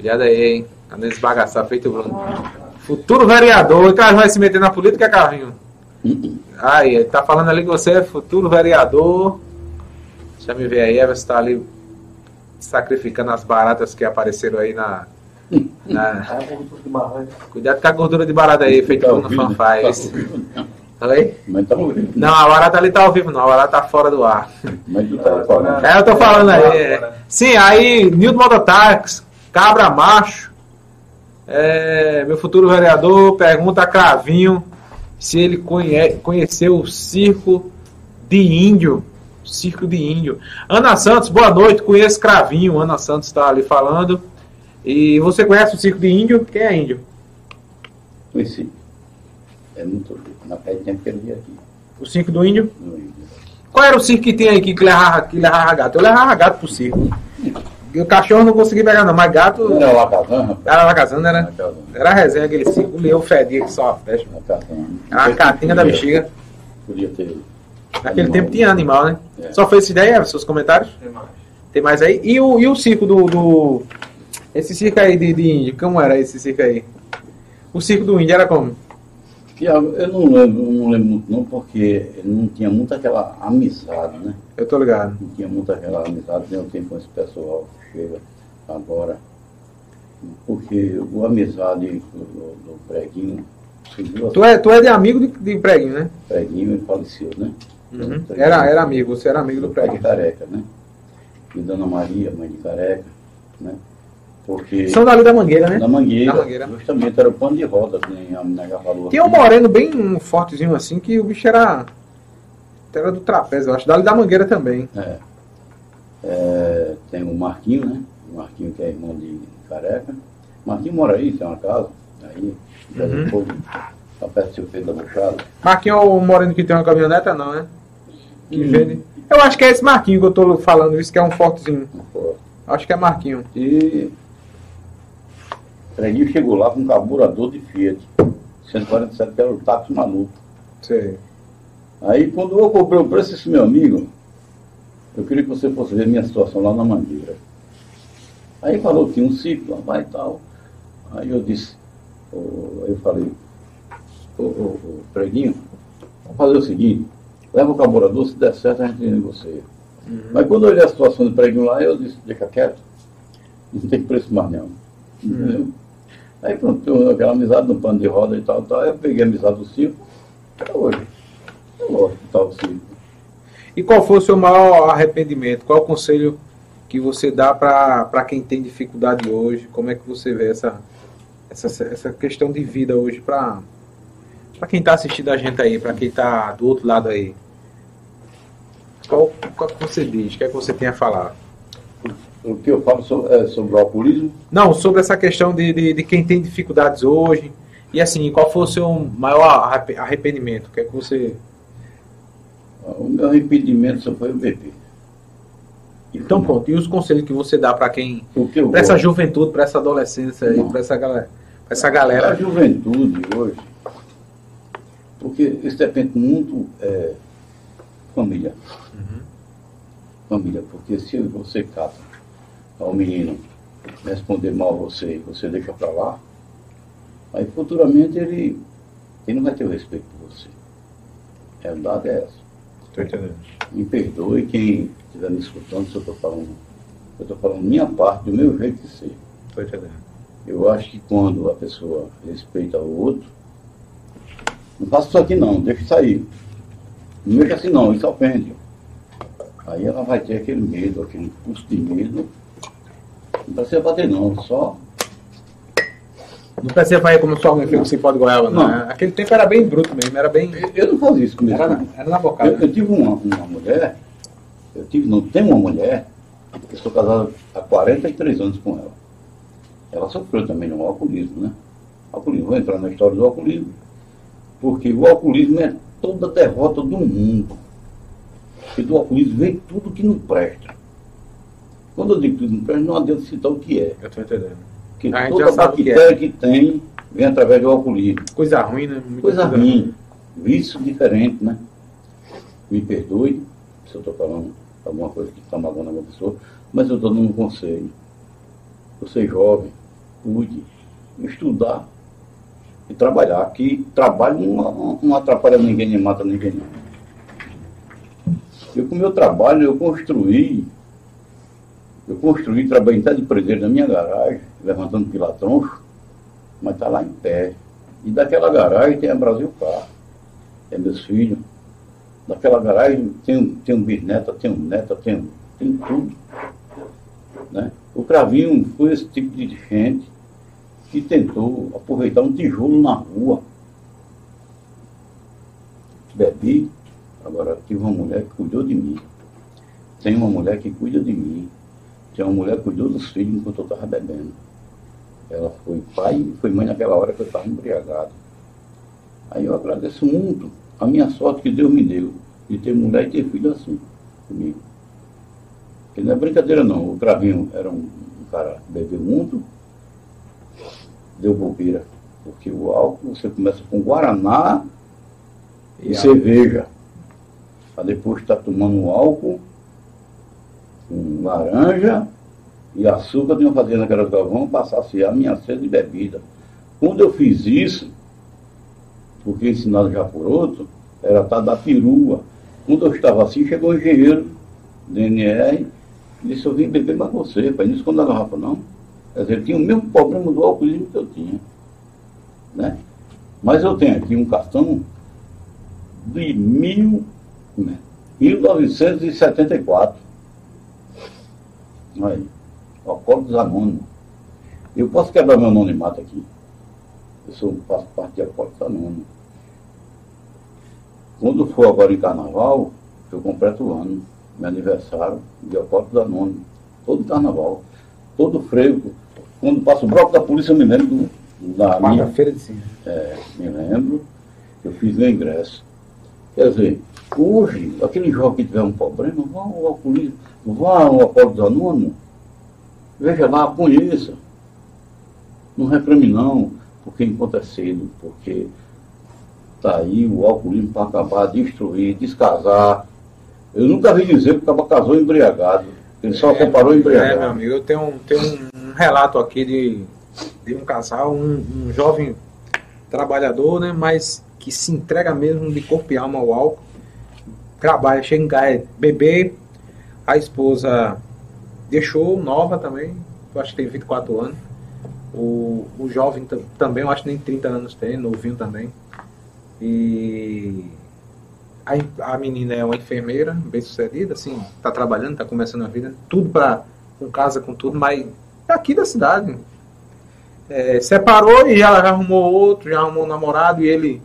Cuidado aí, hein? Tá nesse bagaçar feito Bruno. Futuro vereador. O cara vai se meter na política, Carlinho? Aí, ele tá falando ali que você é futuro vereador. Deixa eu me ver aí, Everson tá ali sacrificando as baratas que apareceram aí na, barranco. cuidado com a gordura de barata aí, feito Tá no fanfaz. Tá? Oi? Mas tá ouvindo. Não, a barata ali tá ao vivo, não. A barata tá fora do ar. Mas tu tá falando. É, eu tô falando aí. é. Sim, aí, Nildo Mototáxi, Cabra Macho. é, meu futuro vereador pergunta a Cravinho se ele conhe- conheceu o circo de índio. Circo de índio. Ana Santos, boa noite. Conheço Cravinho. Ana Santos está ali falando. E você conhece o circo de índio? Quem é índio? Conheci. É muito. Na pé de tempo que ele ia aqui. O circo do índio? no Rio. Qual era o circo que tinha aí que levava, que levava gato? Eu levava gato pro circo. E o cachorro não consegui pegar, não, mas gato. Não era Lacazan, rapaz? Era lá casando, era. Lacazan. Era resenha aquele circo. O leão fedia que só a festa. Lacazan. A catinha da bexiga. Podia ter. Naquele Animal. tempo tinha animal, né? É. Só foi essa ideia, seus comentários? Tem mais. Tem mais aí? E o, e o circo do, do- Esse circo aí de, de índio, como era esse circo aí? O circo do índio era como? Eu não lembro, não lembro muito não, porque não tinha muito aquela amizade, né? Eu tô ligado. Não tinha muito aquela amizade, nem tem com esse pessoal chega agora. Porque o amizade do, do preguinho, Tu é, tu é de amigo de, de preguinho, né? preguinho e faleceu, né? Uhum. Era, era amigo, você era amigo do de preguinho. careca, né? E Dona Maria, mãe de careca, né? Porque São dali da Mangueira, né? na mangueira, Da Mangueira. justamente era o pano de rodas, nem a nega falou. Tinha um moreno bem fortezinho assim, que o bicho era. Era do trapézio, eu acho. Dali da Mangueira também. É. É, tem o Marquinho, né? O Marquinho que é irmão de Careca. Marquinho mora aí, tem uma casa. Aí, já Uhum. depois, tá perto do seu Pedro da Buchada. Marquinho é o moreno que tem uma caminhoneta, não, né? Que Hum. vende. Eu acho que é esse Marquinho que eu tô falando, isso que é um fortezinho. Pô. Acho que é Marquinho. E o Preguinho chegou lá com um carburador de Fiat. 147 que era o táxi maluco. Sei. Aí quando eu comprei o preço desse meu amigo, eu queria que você fosse ver minha situação lá na Mangueira. Aí falou que tinha um ciclo, lá vai e tal. Aí eu disse, ô, eu falei, ô, ô, ô, preguinho, vamos fazer o seguinte, leva o carburador, se der certo a gente negocia. Mas quando eu olhei a situação do preguinho lá, eu disse, deixa quieto, não tem preço mais não. Entendeu? Aí pronto, aquela amizade no pano de roda e tal, tal, eu peguei a amizade do circo, até hoje. Eu gosto de tal circo. E qual foi o seu maior arrependimento? Qual o conselho que você dá para quem tem dificuldade hoje? Como é que você vê essa, essa, essa questão de vida hoje para quem está assistindo a gente aí, para quem está do outro lado aí? Qual, qual que você diz? O que é que você tem a falar? O que eu falo so- é sobre o alcoolismo, Não, sobre essa questão de, de, de quem tem dificuldades hoje. E assim, qual foi o seu maior arrep- arrependimento? O que é que você. O meu arrependimento só foi o bebê. Então pronto, e os conselhos que você dá para quem. Para essa juventude, para essa adolescência aí, Não. para essa galera. Pra essa A galera. juventude hoje, porque isso depende muito é, família. Família, porque se você cata ao menino responder mal a você e você deixa pra lá, aí futuramente ele, ele não vai ter o respeito por você. A realidade é essa. Entendendo. Me perdoe quem estiver me escutando se eu estou falando. Eu estou falando minha parte, do meu jeito de ser. Entendendo. Eu acho que quando a pessoa respeita o outro, não faça isso aqui não, deixa sair. Não mexa assim não, isso ofende. Aí ela vai ter aquele medo, aquele custo de medo. Não precisa bater não, só. Não precisa fazer como sua mãe fez com cipó de goiaba, não. Não. né? Aquele tempo era bem bruto mesmo, era bem. Eu, não fazia isso comigo. Era na, era na bocada. Eu, eu tive uma, uma mulher, eu tive, não, tem uma mulher, eu sou casado há 43 anos com ela. Ela sofreu também no alcoolismo, né? Alcoolismo, vou entrar na história do alcoolismo. Porque o alcoolismo é toda a derrota do mundo. Porque do alcoolismo vem tudo que não presta. Quando eu digo tudo que não presta, não adianta citar o que é. Eu tô entendendo. Porque A gente toda já sabe o que é. bactéria que tem vem através do alcoolismo. Coisa ruim, né? Muita Coisa ruim, vício diferente, né? Me perdoe se eu estou falando alguma coisa que está magoando alguma pessoa, mas eu estou dando um conselho. Você jovem, cuide, estudar e trabalhar. Que trabalho não, não atrapalha ninguém, nem mata ninguém. Não. Eu com o meu trabalho, eu construí Eu construí, trabalhei até de presidente na minha garagem, levantando pilatroncho, mas está lá em pé. E daquela garagem tem a Brasil Car, é meus filhos. Daquela garagem tem, tem um bisneta, tem um neta, tem, tem tudo. Né? O Cravinho foi esse tipo de gente que tentou aproveitar um tijolo na rua. Bebi, agora tive uma mulher que cuidou de mim. Tem uma mulher que cuida de mim. Tem uma mulher cuidou dos filhos enquanto eu estava bebendo. Ela foi pai e foi mãe naquela hora que eu estava embriagado. Aí eu agradeço muito a minha sorte que Deus me deu de ter mulher e ter filho assim comigo. Porque não é brincadeira não. O Cravinho era um, um cara que bebeu muito, deu bobeira. Porque o álcool você começa com Guaraná e, e cerveja. Para depois estar tá tomando álcool com laranja e açúcar de uma fazenda que era do Galvão para saciar minha sede de bebida. Quando eu fiz isso, porque ensinado já por outro, era estar da perua. Quando eu estava assim, chegou o engenheiro do NR e disse, eu vim beber mais você, pai. Não esconda a garrafa, não. Quer dizer, tinha o mesmo problema do alcoolismo que eu tinha. Né? Mas eu tenho aqui um cartão de mil, 1974. Aí, Alcoólicos Anônimos. Eu posso quebrar meu anonimato aqui. Eu sou, faço parte de Alcoólicos Anônimos. Quando for agora em carnaval, eu completo o ano, meu aniversário, de Alcoólicos Anônimos. Todo carnaval. Todo freio. Quando passa o bloco da polícia, eu me lembro do, da minha. feira de cima. É, me lembro. Eu fiz meu ingresso. Quer dizer, hoje, aquele jovem que tiver um problema, vá ao alcoolismo, vá ao Alcoólicos Anônimos Veja lá, conheça. Não reclame não, porque enquanto é cedo, porque está aí o alcoolismo para acabar, destruir, descasar. Eu nunca vi dizer que o cara casou embriagado. Ele só é, comparou embriagado. É, meu amigo, eu tenho, tenho um, relato aqui de, de um casal, um, um jovem trabalhador, né, mas que se entrega mesmo de corpo e alma ao álcool. Trabalha, chega em casa, beber, a esposa deixou nova também, eu acho que tem 24 anos. O, o jovem também, eu acho que nem 30 anos tem, novinho também. E a, a menina é uma enfermeira, bem sucedida, assim, tá trabalhando, tá começando a vida, tudo para com casa, com tudo, mas é aqui da cidade. É, separou e ela já arrumou outro, já arrumou um namorado e ele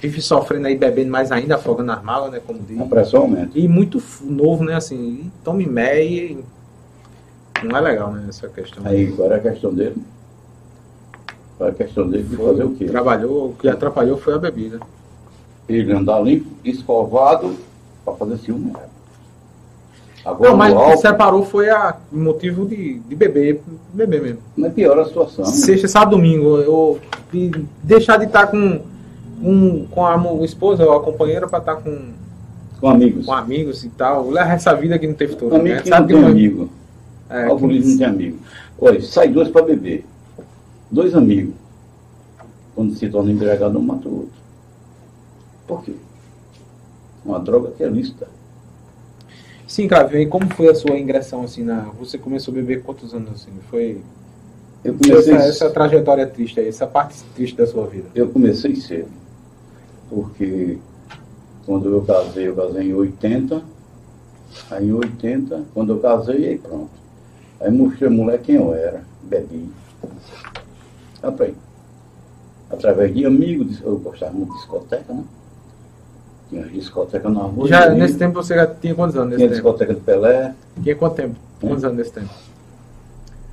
vive sofrendo aí, bebendo mais ainda, afogando nas malas, né, como diz. A pressão aumenta. E muito novo, né, assim, tome meia não é legal, né, essa questão. Aí, agora é a questão dele. Agora é a questão dele de fazer o quê? Trabalhou, o que atrapalhou foi a bebida. Ele andar limpo, escovado, para fazer ciúme. Agora, não, mas o que separou foi a motivo de, de beber, beber mesmo. Mas piora a situação. Né? Sexta, sábado, domingo, eu de deixar de estar com, com, com a, esposa ou a companheira para estar com, com amigos. Com amigos e tal. Essa vida que não teve todo. Amigo né? que Sabe não tem amigo. É, Alcoolismo não tem amigo. Olha, sai dois para beber. Dois amigos. Quando se torna embriagado, um mata o outro. Por quê? Uma droga que é lista. Sim, Cláudio, e como foi a sua ingressão assim na. Você começou a beber quantos anos assim? Foi. Eu comecei. Essa, essa trajetória triste aí, essa parte triste da sua vida. Eu comecei cedo. Porque quando eu casei, eu casei em 80. Aí em 80, quando eu casei, aí pronto. Aí mostrei a mulher quem eu era, bebi. Aprendi. Através de amigos, eu gostava muito de discoteca, né? Tinha discoteca na rua. Já nesse tempo você já tinha quantos anos? Tinha tempo? discoteca de Pelé. Tinha quanto tempo? Quantos hum? anos nesse tempo?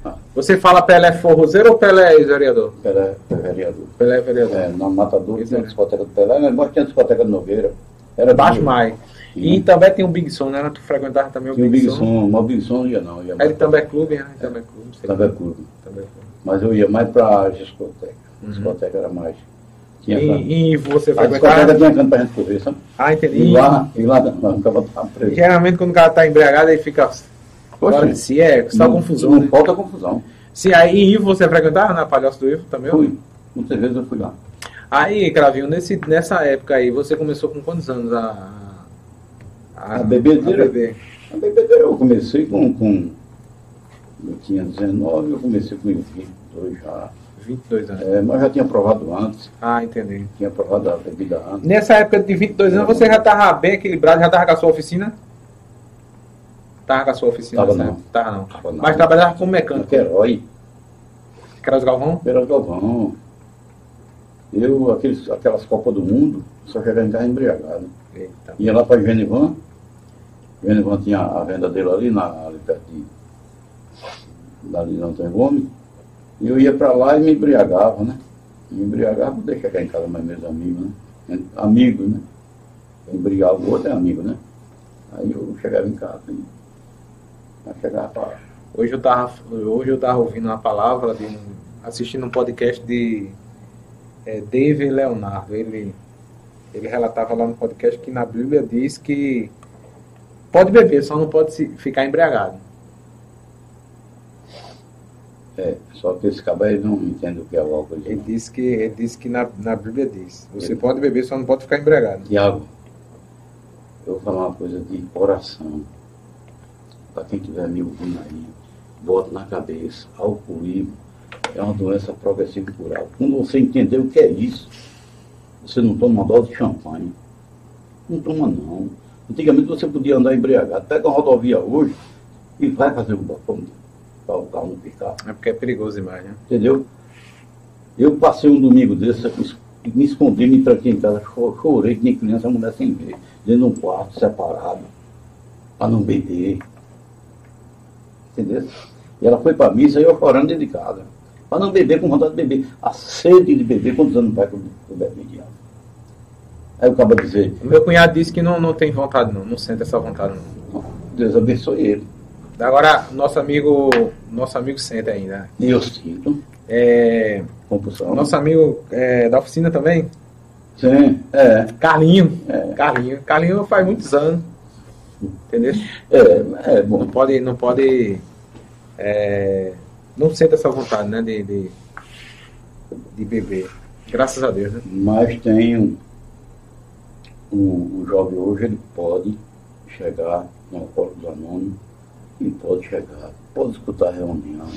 Ah. Você fala Pelé forrozeiro ou Pelé vereador? Pelé vereador. Pelé vereador. É, no Matador tinha discoteca de Pelé, mas tinha discoteca de Nogueira. Era Baixo Mai. E também tem o Big Som, né? Tu frequentava também o Big, Big Som? Mas o Big Som ia não. Ia Ele também é clube, né? Também é clube. Também é clube. Também é clube. Mas eu ia mais para a discoteca. A discoteca era mais. Tinha e, e você frequentava? A discoteca tinha canto para a gente correr, sabe? Ah, entendi. E lá, e lá não, ficava preso. Geralmente quando o cara está embriagado, ele fica. Poxa, se é, só não, confusão. Não né? falta confusão. Sim, aí em Ivo você frequentava na Palhoça do Ivo também? Fui. Muitas vezes eu fui lá. Aí, Cravinho, nesse, nessa época aí, você começou com quantos anos a a, a bebedeira. A, beber. a bebedeira eu comecei com, com Eu tinha 19, eu comecei com 22 já. 22 anos. É, mas já tinha provado antes, Ah, entendi. tinha provado a bebida antes. Nessa época de 22 anos, você já estava bem equilibrado, já estava com a sua oficina? Tava com a sua oficina? Tava nessa não. época? Tava não. Tava não. Mas trabalhava como mecânico. Que herói, Que era os Galvão? era Galvão. Eu, aqueles, aquelas Copas do Mundo, só chegava em casa embriagado. Eita. Ia lá para Genivan, Genivan tinha a venda dele ali, na, ali perto de, dali não tem Gomes, e eu ia para lá e me embriagava, né? Me embriagava deixar chegar em casa mais meus amigos, né? Amigos, né? Embriagar o outro é amigo, né? Aí eu chegava em casa Hoje eu tava, hoje eu tava ouvindo uma palavra, de, assistindo um podcast de é, David Leonardo. Ele, ele relatava lá no podcast que na Bíblia diz que pode beber, só não pode se, ficar embriagado. É, só que esse cabelo não entende o que é o álcool. Ele disse que, ele disse que na, na Bíblia diz: você Ele- pode beber, só não pode ficar embriagado. Tiago, eu vou falar uma coisa de coração. Para quem estiver me ouvindo aí, bota na cabeça, alcoolismo é uma doença progressiva e curável. Quando você entender o que é isso, você não toma uma dose de champanhe. Não toma não. Antigamente você podia andar embriagado. Pega uma rodovia hoje e vai fazer um bafão para o carro não ficar. É porque é perigoso demais, né? Entendeu? Eu passei um domingo desse, me- escondi, me tranquei em casa, cho- chorei que nem criança, mulher sem ver, dentro de um quarto, separado, para não beber. Entendeu? E ela foi para missa e eu chorando dentro de casa. Para não beber, com vontade de beber. A sede de beber, quantos anos vai bebo de água? Aí eu acabo de dizer, O meu cunhado disse que não, não tem vontade, não, não sente essa vontade, não. Deus abençoe ele. Agora, nosso amigo, nosso amigo sente ainda. E eu sinto É, compulsão. nosso amigo é, da oficina também, Sim, é, Carlinho. é, Carlinho. Carlinho faz muitos anos. Entendeu? é, é bom. Não pode. Não pode. é, não sente essa vontade, né? De, de, de beber. Graças a Deus, né? Mas tem um, um, o jovem hoje, ele pode chegar no Alcoólicos Anônimos e pode chegar, pode escutar a reunião,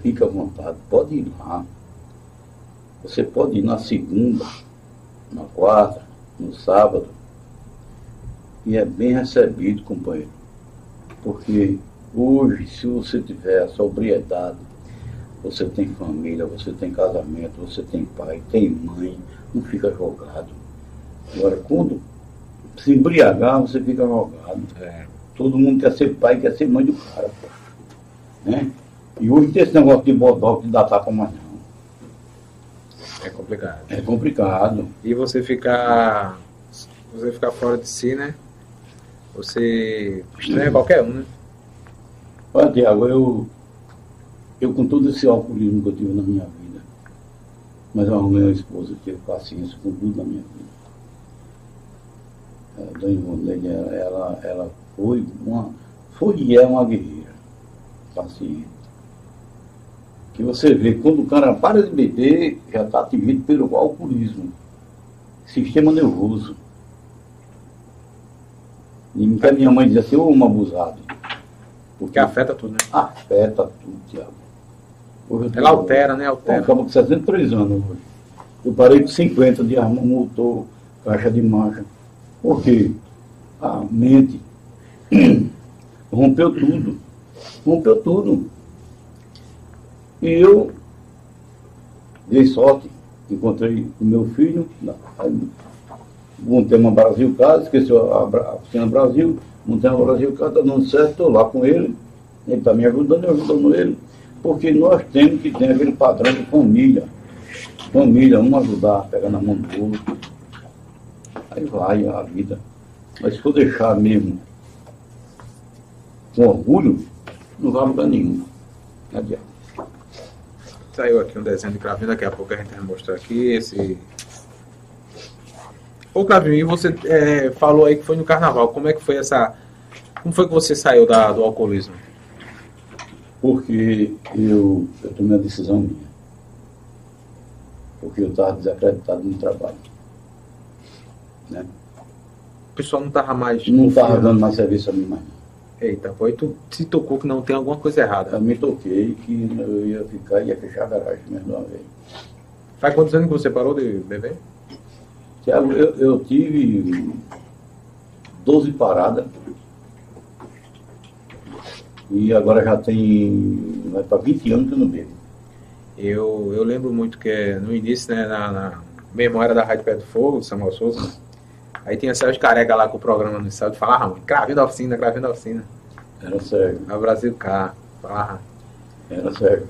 fica à vontade, pode ir lá. Você pode ir na segunda, na quarta, no sábado, e é bem recebido, companheiro. Porque hoje, se você tiver a sobriedade, você tem família, você tem casamento, você tem pai, tem mãe, não fica jogado. Agora, quando se embriagar, você fica jogado. É. Todo mundo quer ser pai, quer ser mãe do cara, pô. Né? E hoje tem esse negócio de bodó que dá tapa mais não. É complicado. É complicado. E você ficar. Você ficar fora de si, né? Você estranha qualquer um, né? Olha, Tiago, eu, eu com todo esse alcoolismo que eu tive na minha vida, mas eu uma esposa que teve paciência com tudo na minha vida. A Dona Ivonete, ela, ela, ela foi uma, foi e é uma guerreira, paciente. Que você vê, quando o cara para de beber, já está atingido pelo alcoolismo. Sistema nervoso. E minha mãe dizia assim, ô um abusado. Porque afeta tudo, né? Afeta tudo, Tiago. Ela altera, né? Eu Altera. acabo com 63 anos hoje. Eu parei com 50 de arma, motor, caixa de marcha. Por quê? A mente rompeu tudo. Rompeu tudo. E eu dei sorte. Encontrei o meu filho. Montei uma Brasil Casa, esqueci a, a oficina Brasil, montei uma Brasil Casa, tá dando certo, estou lá com ele. Ele está me ajudando, eu ajudando ele. Porque nós temos que ter aquele padrão de família. Família, um ajudar, pegar na mão do outro. Aí vai a vida. Mas se for deixar mesmo com orgulho, não vai a lugar nenhum. Adianta. Saiu aqui um desenho de Cravinho, daqui a pouco a gente vai mostrar aqui esse. Ô Cravinho, e você é, falou aí que foi no carnaval. Como é que foi essa. Como foi que você saiu da, do alcoolismo? Porque eu, eu tomei a decisão minha. Porque eu estava desacreditado no trabalho. Né? O pessoal não tava mais. Não estava dando mais serviço a mim mais. Eita, foi tu se tocou que não tem alguma coisa errada. Eu me toquei que eu ia ficar, ia fechar a garagem mesmo de uma vez. Faz quantos anos que você parou de beber? Tiago, eu, eu tive 12 paradas. E agora já tem. vai para 20 anos que eu não bebo. Eu, eu lembro muito que no início, né, na, na memória da Rádio Pé do Fogo, Samuel Souza, aí tinha Sérgio Careca lá com o programa no de falava muito, cravinho da oficina, cravinho da oficina. Era sério, A Brasil K, falava. era sério.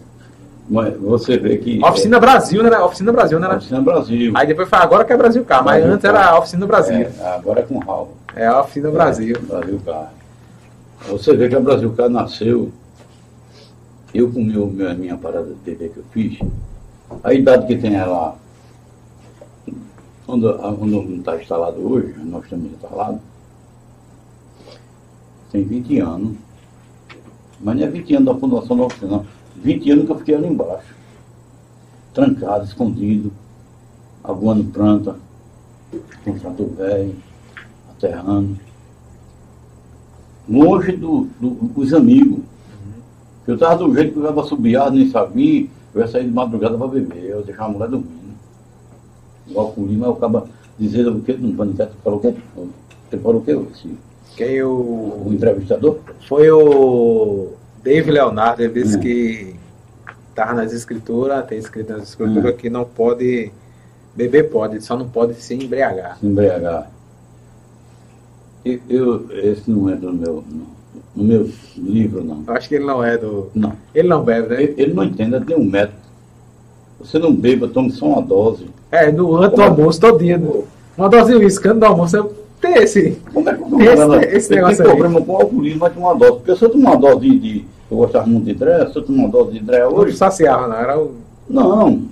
Mas você vê que. Oficina Brasil, né? Oficina Brasil, né? é, Oficina Brasil. Aí depois fala, agora que é Brasil K, mas Brasil antes era a Oficina Brasil. É, agora é com Raul. É, a Oficina Brasil. É, Brasil Car. Você vê que a Brasil Car nasceu, eu com meu, minha, minha parada de TV que eu fiz, a idade que tem ela, quando, quando não está instalado hoje, nós estamos instalados, tem 20 anos. Mas não é 20 anos da fundação da oficina, não. 20 anos que eu fiquei ali embaixo. Trancado, escondido, aguando planta, com trator velho, aterrando. Longe do, do- dos amigos. Eu estava do jeito que eu ia subir, nem sabia, eu ia sair de madrugada para beber, eu deixava a mulher dormindo. Igual com o Lima, eu acaba dizendo o quê? No Paniteto, falou o quê? Você falou o quê? Quem o o. entrevistador? Foi o Dave Leonardo, ele disse Hum. que estava nas escrituras, tem escrito nas escrituras Hum. que não pode beber pode, só não pode se embriagar. Se embriagar. Eu, eu- esse não é do meu, no, no meu livro, não. Eu acho que ele não é do. Não. Ele não bebe, né? Ele, ele não entende, tem um método. Você não beba, tome só uma dose. É, no antes do almoço, todo dia. né? Uma dose de uísque antes do almoço, eu tem esse. Como é que o Esse- esse negócio tem problema com o alcoolismo, mas tem uma dose. Porque se eu tomar uma dose de, de- Eu gostava muito de Dré, se eu tomar uma dose de Dré Hoje saciava, não. Era o. Não.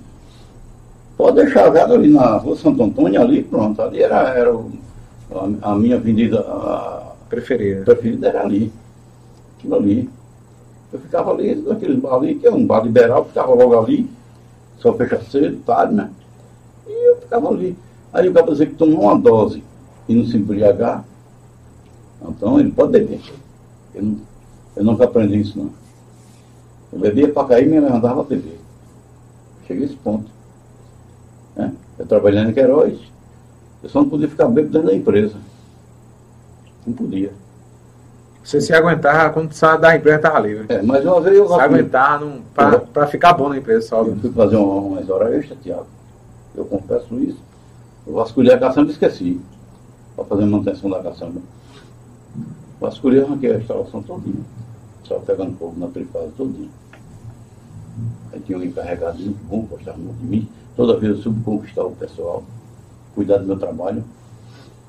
Pode deixar velho ali na rua Santo Antônio, ali, pronto. Ali era, era o- a, a minha avenida a Preferido. preferida era ali. Aquilo ali. Eu ficava ali, naqueles bar ali, que é um bar liberal, ficava logo ali, só fecha cedo, tarde, né? E eu ficava ali. Aí o cara dizer que tomou uma dose e não se embriagar, então ele pode beber. Eu, não, eu nunca aprendi isso não. Eu bebia para cair e me levantava a beber. Cheguei a esse ponto. né? Eu trabalhando em Queiroz, eu só não podia ficar bêbado dentro da empresa. Não podia. Você se aguentar quando sai da empresa tava livre. É, mas uma vez eu, Se pra, pra ficar bom na empresa só. eu fui fazer uma, umas horas extra, Tiago. Eu confesso isso. Eu vasculhei a caçamba e esqueci. Para fazer manutenção da caçamba. Vasculhei, arranquei a instalação todinha. Só pegando fogo na privada todinha. Aí tinha um encarregado muito bom, gostava muito de mim. Toda vez eu soube conquistar o pessoal, cuidar do meu trabalho.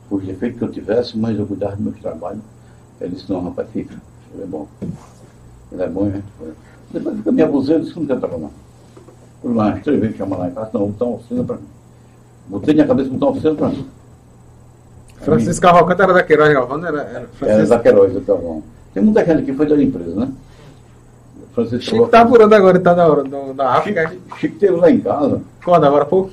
Por defeito que eu tivesse, mas eu cuidava do meu trabalho. Ele disse, não, rapaz, fica. Ele é bom. Ele é bom, né? Depois fica me abusando, disse não quer trabalhar. Fui lá, três vezes chamar lá em casa, não, botar uma oficina para mim. Botei na cabeça botar uma oficina para mim. Francisco Cavalcante era da Queiroz Galvão, era, era Era Francisco. da Queiroz, do Carvão. Tem muita gente que foi da empresa, né? Francisco Chico tá apurando agora, ele tá na, na, na África. Chico, Chico teve lá em casa, Quando? Agora há pouco?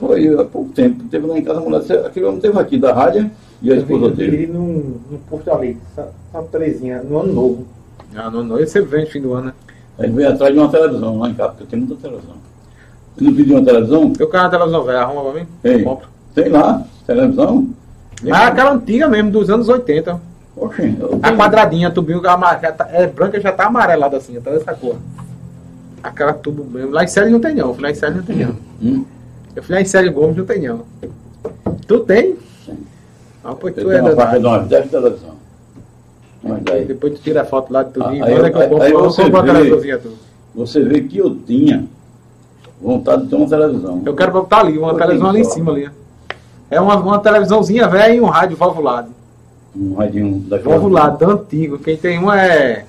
foi há pouco tempo. Teve lá em casa a mulher, aquele homem teve aqui da rádio e a esposa dele. Ele no, no Porto Alegre, Santa Terezinha, no ano novo. Ah, não, não. Ele sempre vem no fim do ano, né? Aí veio atrás de uma televisão lá em casa, porque tem muita televisão. Você não pediu uma televisão? Eu quero uma televisão velha, arruma pra mim? Ei. Eu compro. Tem lá, televisão. Mas aquela antiga mesmo, dos anos 80. Oxe, eu A quadradinha, tubinho, já tá- é branca já tá amarelada assim, tá dessa cor. Aquela tubo mesmo. Lá em série não tem não. Eu fui lá em série não tem não. Hum, Eu fui lá em série Gomes não tem não. Tu tem? Tem. Ah, pois eu tu é tenho uma faixa de danado. umas 10 televisão. Umas 10. Depois tu tira a foto lá de tudinho. Ah, aí manda eu- que eu compro, eu compro vê. televisãozinha tu. Você vê que eu tinha vontade de ter uma televisão. Eu quero botar ali, uma Eu televisão ali tenho em cima ali. É uma, uma televisãozinha velha e um rádio valvulado. Um radinho daquele. Valvulado, antigo. Quem tem um é.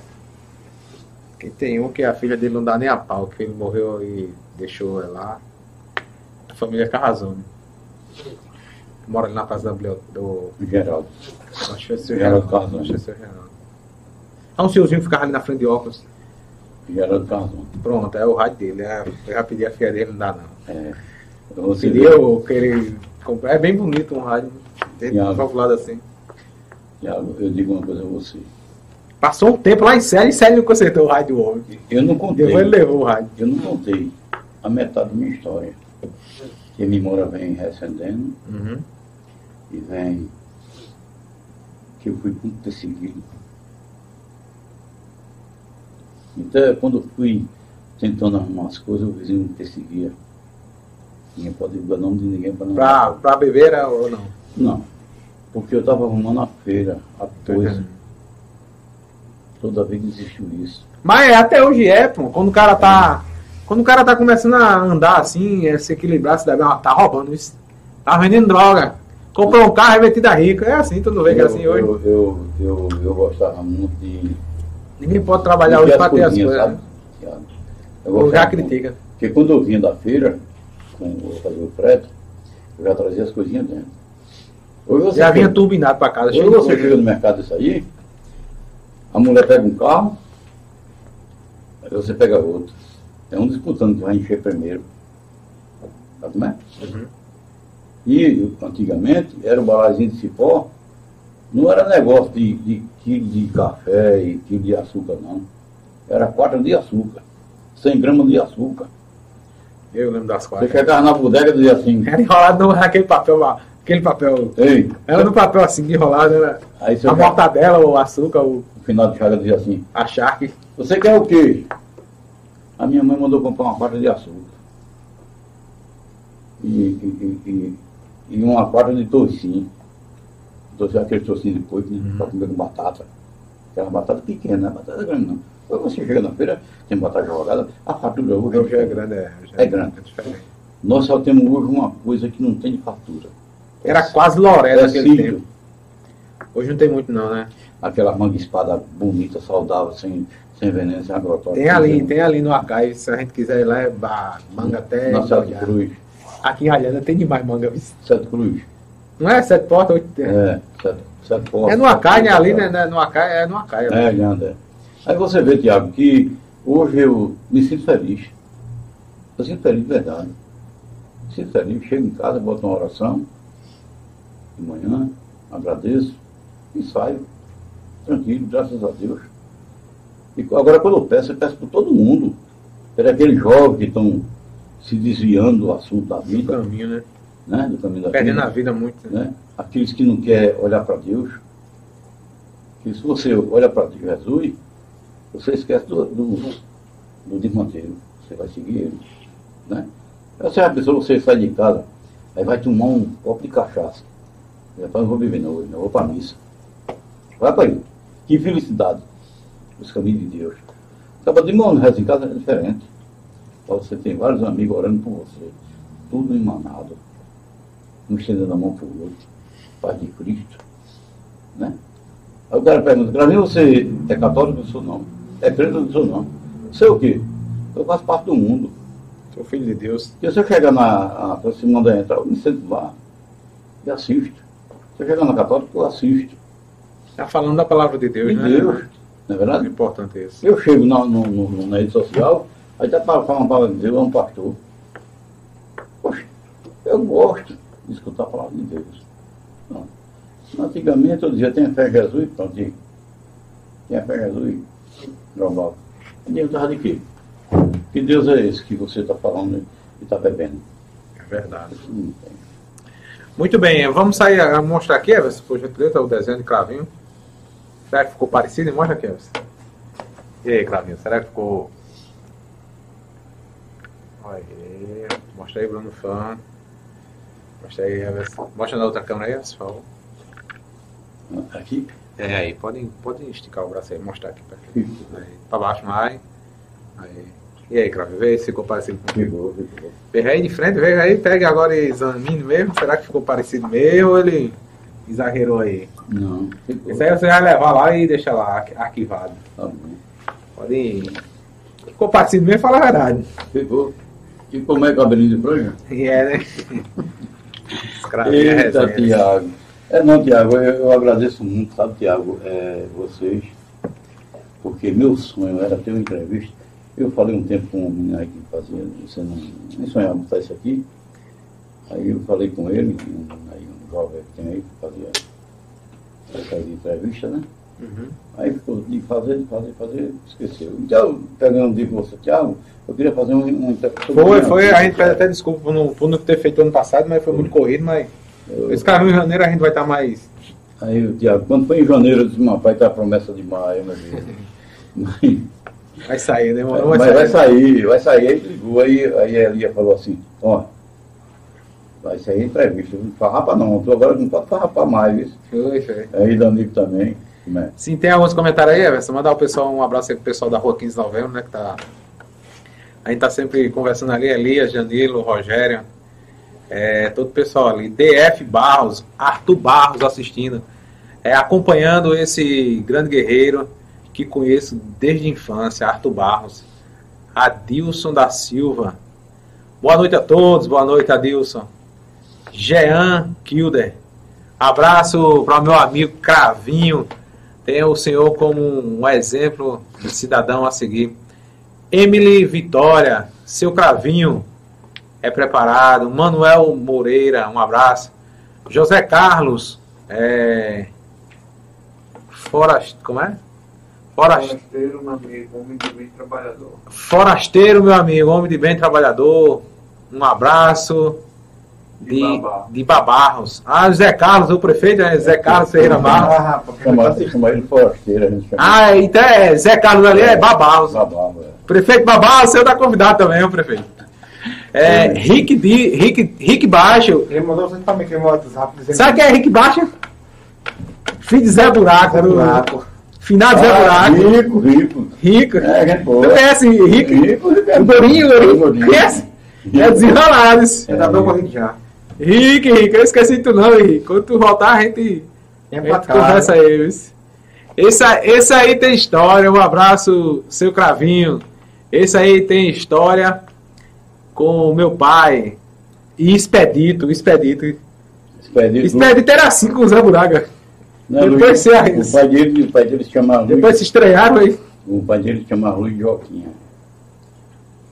Quem tem um que a filha dele não dá nem a pau, que ele morreu e deixou ela lá. A família Carrazone. Mora ali na casa Bleu- do. Geraldo. Acho que é seu Geraldo Geraldo. Acho que é seu Geraldo. É um senhorzinho que ficava ali na frente de óculos. Geraldo Carlson. Pronto, é o rádio dele. É, eu já pedi a filha dele, não dá não. É. Pedi, eu querer comprar. É bem bonito um rádio. Tem Thiago. valvulado assim. Thiago, eu digo uma coisa a você. Passou um tempo lá em Série e Série não consertou o rádio do homem. Eu não contei. Depois ele levou o rádio. Eu não contei a metade da minha história. Que a memória vem recendendo Uhum. e vem que eu fui muito perseguido. Então, quando eu fui tentando arrumar as coisas, o vizinho me perseguia. Ninguém pode dizer o nome de ninguém para não. Pra, pra beber era ou não? Não. Porque eu estava arrumando a feira, a coisa. Toda vez existiu isso. Mas até hoje é, pô. Quando o cara tá. Quando o cara tá começando a andar assim, é, se equilibrar, se dá bem, ó, tá roubando isso. Tá vendendo droga. Comprou um carro, é metido a rico. É assim, tu não vê que é assim hoje. Eu, eu, eu, eu gostava muito de. Ninguém pode trabalhar hoje pra ter as coisas. sabe, né? Eu já critica. Porque quando eu vinha da feira, com o fazer o frete, eu já trazia as coisinhas dentro. Hoje você, Já vinha turbinado pra casa. de você chega no mercado isso aí, a mulher pega um carro, aí você pega outro. É um disputando que vai encher primeiro. Sabe como é? Uhum. E antigamente era o balazinho de cipó, não era negócio de, de quilo de café e quilo de açúcar, não. Era quatro de açúcar, 100 gramas de açúcar. Eu lembro das Você quatro. chegava na bodega e dizia assim, Era enrolado no- naquele papel lá. Aquele papel. ei, Era no papel assim, enrolado, era aí você a mortadela, o açúcar, o, no final de chaga dizia assim, a charque. você quer o quê? A minha mãe mandou comprar uma quarta de açúcar. E, e, e, e- uma quarta de toicinho. Toicinho, aquele toicinho de porco, né? Pra comer com batata. Aquela batata pequena, não é batata grande não. Quando você chega na feira, tem batata jogada, a fatura hoje Hoje é grande, é. hoje É grande. diferente. Nós só temos hoje uma coisa que não tem de fartura. Era quase loré É naquele sítio. tempo. Hoje não tem muito não, né? Aquela manga espada bonita, saudável, sem, sem veneno, sem agrotóxico. Tem ali, tem ali no Acai, se a gente quiser ir lá, é manga até. Na olhar. Cruz. Aqui em Ralhanda tem demais manga. Sete Cruz. Não é sete portas, oito. É, É, sete, sete portas. é no Acai, né? Ali, né? né? No Acai, é no Acai. É, Leandro. é. Aí você vê, Tiago, que hoje eu me sinto feliz. Eu sinto feliz de verdade. Me sinto feliz, chego em casa, boto uma oração de manhã, agradeço e saio. Tranquilo, graças a Deus. E agora quando eu peço, eu peço por todo mundo. Por aqueles jovens que estão se desviando do assunto da vida, caminho, né? né? Do caminho da Perdendo vida a vida muito. Né? né? aqueles que não querem olhar para Deus, que se você olha para Jesus, você esquece do, do, do desmanteiro, você vai seguir ele. Né? Essa é a pessoa, você sai de casa, aí vai tomar um copo de cachaça. Você fala, não vou beber não hoje, não, vou para missa. Vai para aí. Que felicidade. Os caminhos de Deus. Acaba de manhã, em casa é diferente. Você tem vários amigos orando por você. Tudo emanado. Um estendendo a mão para o outro. Paz de Cristo. Né? Aí o cara pergunta, Gravinho, você é católico? Eu sou não. É crente? Eu sou não. É o quê? Eu faço parte do mundo. Sou filho de Deus. E se eu chegar na. a- Se manda entrar, eu me sento lá e assisto. Se eu chegar na católica, eu assisto. Tá falando da palavra de Deus, De né? Deus. Não é É verdade? importante isso. Eu chego na, no, no- na rede social, aí tá para falar uma palavra de Deus, é um pastor. Poxa, eu gosto de escutar a palavra de Deus. Não. Antigamente eu dizia, tenha fé em Jesus, pronto. Tenha fé em Jesus, normal. Adiantava de quê? Que Deus é esse que você está falando e está bebendo? É verdade. Muito bem, vamos sair a mostrar aqui, Everson, por gentileza, o desenho de Clavinho. Será que ficou parecido? Mostra aqui, Everson. E aí, Clavinho, será que ficou... Aí, mostra aí, Bruno Fã. Mostra aí, Everson. Mostra na outra câmera aí, Everson, por favor. Aqui? É, aí, pode, pode esticar o braço aí, mostrar aqui pra. Aí, pra baixo mais. Aí. E aí, Clavinho, vê se ficou parecido com Ficou, ficou. Veja aí de frente, veja aí, pega agora e examine mesmo. Será que ficou parecido mesmo ou ele exagerou aí? Não, ficou. Isso aí você vai levar lá e deixa lá arqui- arquivado. Tá bom. Pode ir. Ficou parecido mesmo, fala a verdade. Ficou. E como é cabelinho de franja? É, né? Escravinha Eita, resenha. Tiago. É, não, Tiago, eu, eu agradeço muito, sabe, Tiago, é, vocês, porque meu sonho era ter uma entrevista. Eu falei um tempo com um menino aí que fazia, você não, nem sonhava botar isso aqui. Aí eu falei com ele, um, aí um jovem que tem aí, que fazia essas entrevistas, né? Uhum. Aí ficou de fazer, de fazer, de fazer, esqueceu. Então, pegando um dia com você, Tiago, eu queria fazer um, um Foi, foi, a gente pede até desculpa por não, por não ter feito ano passado, mas foi muito corrido, mas esse carro em janeiro a gente vai estar mais. Aí o Tiago, quando foi em janeiro, eu disse, meu pai, tá a promessa de maio, meu Deus. Mas, Vai sair, demorou, mas vai vai sair. sair, vai sair. Aí ligou, aí, aí a Elia falou assim, ó, vai sair entrevista. Não farrapa não, tu agora não pode farrapar mais, viu? Foi, foi. Aí Danilo também, né? Sim, tem alguns comentários aí, Everson. Mandar o pessoal um abraço aí pro pessoal da rua 15 de novembro, né? Que tá. A gente tá sempre conversando ali, Elias, Janilo, Rogério, é, todo o pessoal ali. DF Barros, Arthur Barros assistindo, é, acompanhando esse grande guerreiro que conheço desde a infância, Arthur Barros. Adilson da Silva. Boa noite a todos, boa noite, Adilson. Jean Kilder. Abraço para o meu amigo Cravinho. Tenha o senhor como um exemplo de cidadão a seguir. Emily Vitória, seu Cravinho é preparado. Manuel Moreira, um abraço. José Carlos, é... Forast... como é? Forast... Forasteiro, meu amigo, homem de bem trabalhador. Forasteiro, meu amigo, homem de bem trabalhador. Um abraço. De De, Babá. de Babarros. Ah, Zé Carlos, o prefeito, é Zé Carlos Ferreira Barros. Ah, Chama, chama ele forasteiro, a gente chama. Ah, então é Zé Carlos ali é Babarros. Babava, é. Prefeito Babarros, você tá convidado também, o prefeito. É, É. Rick, Di, Rick, Rick Baixo. Ele mandou você também que WhatsApp dizendo Sabe quem é Rick Baixo? Filho de Zé Buraco. Zé Buraco. Finado Zé Ah, Buraco. rico, rico. Rico. É, boa. Tu conhece Rick? Rico, rico. O Gourinho, O. Gourinho. Conhece? É desenrolado. Você tá bem corrido já. Rick, Rick, eu esqueci tu não, Rick. Quando tu voltar, a gente, Vem a gente conversa aí? Esse, a- esse aí tem história. Um abraço, seu Cravinho. Esse aí tem história com o meu pai. E Expedito, Expedito. Expedito. Expedito era assim com o Zé Buraga. Não, depois Luiz- você. O pai dele, o pai dele se chama Luiz. Depois se estrearam aí. O pai dele se chama Luiz Joquinha.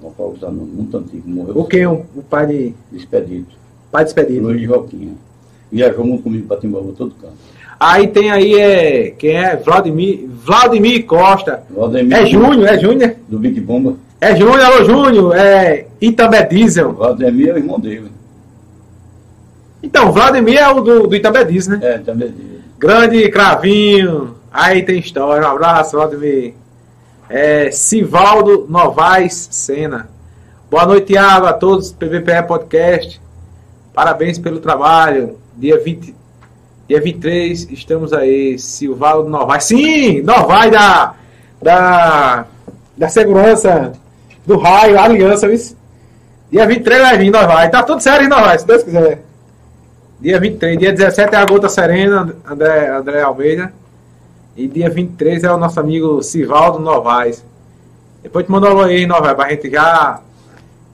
Um paulistano muito antigo, morreu. O quem? O, o pai de. Expedito. Pai de Expedito. Luiz Joquinha. Viajou muito comigo para Timbaúba, todo canto. Aí tem aí, é. Quem é? Vladimir, Vladimir Costa. Valdemir. É Júnior, é Júnior. Do Big Bomba. É Júnior, alô Júnior. É Itambé Diesel. Valdemir é o irmão dele. Então, Vladimir é o do, do Itambé Diesel, né? É, também dele. Grande Cravinho. Aí tem história. Um abraço, Vladimir. É, Sivaldo Novaes Sena. Boa noite, Thiago, a todos. PVPE Podcast. Parabéns pelo trabalho. Dia 20. Dia 23, estamos aí. Silvaldo Novaes. Sim! Novaes da. Da. Da segurança. Do raio, aliança, viu? Dia 23 vai vir, Novaes. Tá tudo certo, hein, Novaes, se Deus quiser. Dia 23, dia 17 é a Gota Serena, André, André Almeida. E dia 23 é o nosso amigo Sivaldo Novaes. Depois te manda um alô aí, Novaes, pra gente já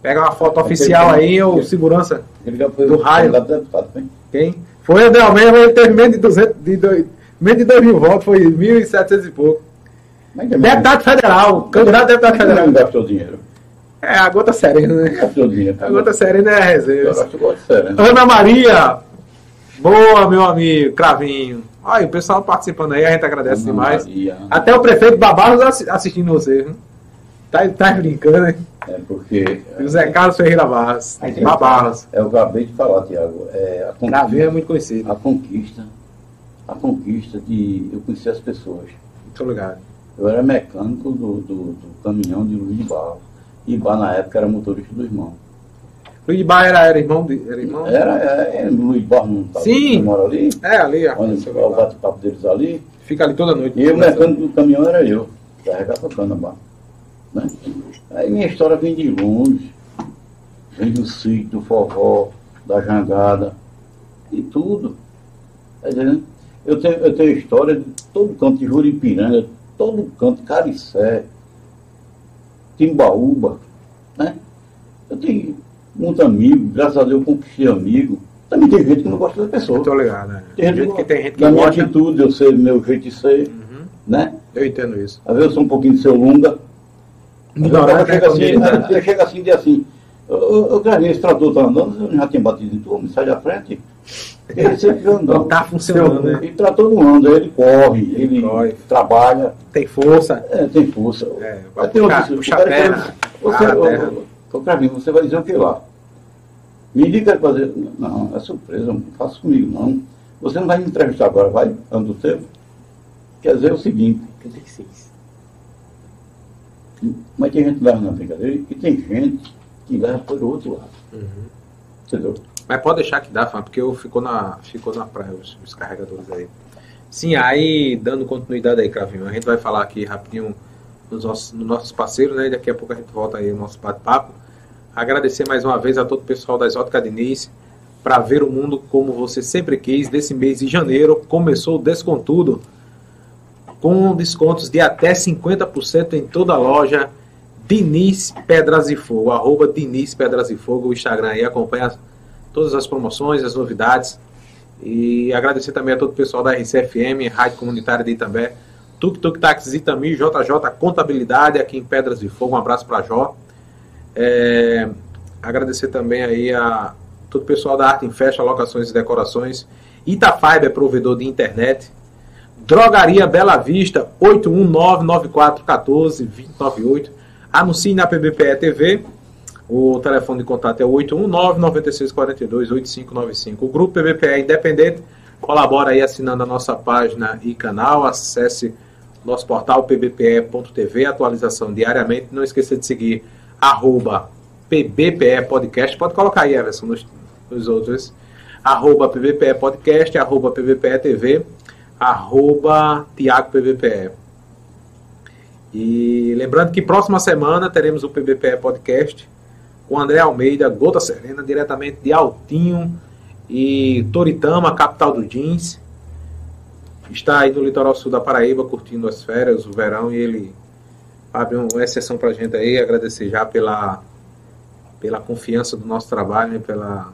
pegar uma foto oficial aí, ou segurança. Ele já foi Do raio. deputado, foi? Quem? Foi André Almeida, mas ele teve menos de 200, de dois, menos de 2 mil votos, foi 1.700 e pouco. Também- Deputado federal, candidato a deputado Mas não federal. gastou dinheiro. É, a Gota Serena, né? Gastou dinheiro. A Gota Serena é a né? Ana Maria, boa, meu amigo, Cravinho. Olha, o pessoal participando aí, a gente agradece Ana demais. Maria. Até o prefeito Babarros assi- assistindo você. Tá, tá brincando, né? É porque. E o Zé Carlos Ferreira Barros. Aí Babarros. É o que eu acabei de falar, Tiago. É a Cravinho é conquista, muito conhecido. a conquista. A conquista de eu conhecer as pessoas. Muito ligado. Eu era mecânico do, do, do caminhão de Luiz de Barro. Bar na época era motorista do irmão. Baia era, era irmão de. Era irmão? Era, Luiz Barro não tá Sim. mora ali. É, ali. Onde é o bate-papo deles ali. Fica ali toda noite. E o mecânico do caminhão era eu, carregar tocando a barra. Né? Aí minha história vem de longe, vem do sítio, do forró, da jangada, e tudo. Tá entendendo? Eu tenho, eu tenho história de todo canto de Juripiranga, todo canto, Caricé, Timbaúba, né? Eu tenho muito amigo, graças a Deus eu conquistei amigo. Também tem gente que não gosta da pessoa. Tô ligado, né? Tem gente, Gente que tem gente que da minha gosta. atitude, eu sei meu jeito de ser, Uhum. né? Eu entendo isso. Às vezes eu sou um pouquinho de seu. Ignorante, eu chego assim, né? eu chego assim e diz assim, eu, eu, eu gravei esse trator tá andando, eu já tinha batido em tu, me sai da frente, Ele sempre andando. Não tá funcionando, né? E para todo mundo, ele corre, ele Corre. trabalha, Tem força. é, tem força. É, Vai ter puxar, outro- puxa o a cara perna. Você, a terra. ô, Cravinho, você vai dizer o que lá? Me para fazer. Não, é surpresa, não faça comigo, não. Você não vai me entrevistar agora, vai? Ando do tempo? Quer dizer o seguinte, 86. mas tem gente que leva na brincadeira e tem gente que leva por outro lado. Uhum. Entendeu? Mas pode deixar que dá, porque eu ficou na, ficou na praia os, os carregadores aí. Sim, aí dando continuidade aí, Cravinho, a gente vai falar aqui rapidinho nos nossos, nos nossos parceiros, né? Daqui a pouco a gente volta aí no nosso bate-papo. Agradecer mais uma vez a todo o pessoal da Exótica Diniz para ver o mundo como você sempre quis. Desse mês de janeiro começou o Descontudo com descontos de até 50% em toda a loja Diniz Pedras e Fogo, arroba Diniz Pedras e Fogo, o Instagram aí, acompanha todas as promoções, as novidades. E agradecer também a todo o pessoal da RCFM, Rádio Comunitária de Itambé, Tuk Tuk Táxis Itami, JJ Contabilidade aqui em Pedras de Fogo, um abraço para Jó. É, agradecer também aí a todo o pessoal da Arte em Festa, Locações e Decorações, Itafiber, provedor de internet, Drogaria Bela Vista, 819-9414-298. Anuncie na PBPE TV. O telefone de contato é 819-9642-8595. O grupo PBPE Independente colabora aí assinando a nossa página e canal. Acesse nosso portal pbpe.tv, atualização diariamente. Não esqueça de seguir arroba PBPE Podcast. Pode colocar aí, Everson, nos, nos outros. Arroba PBPE Podcast, arroba PBPE TV, arroba Tiago PBPE. E lembrando que próxima semana teremos o PBPE Podcast com André Almeida, Gota Serena, diretamente de Altinho e Toritama, capital do jeans. Está aí no litoral sul da Paraíba, curtindo as férias, o verão, e ele abre uma exceção pra gente aí, agradecer já pela, pela confiança do nosso trabalho, né, pela,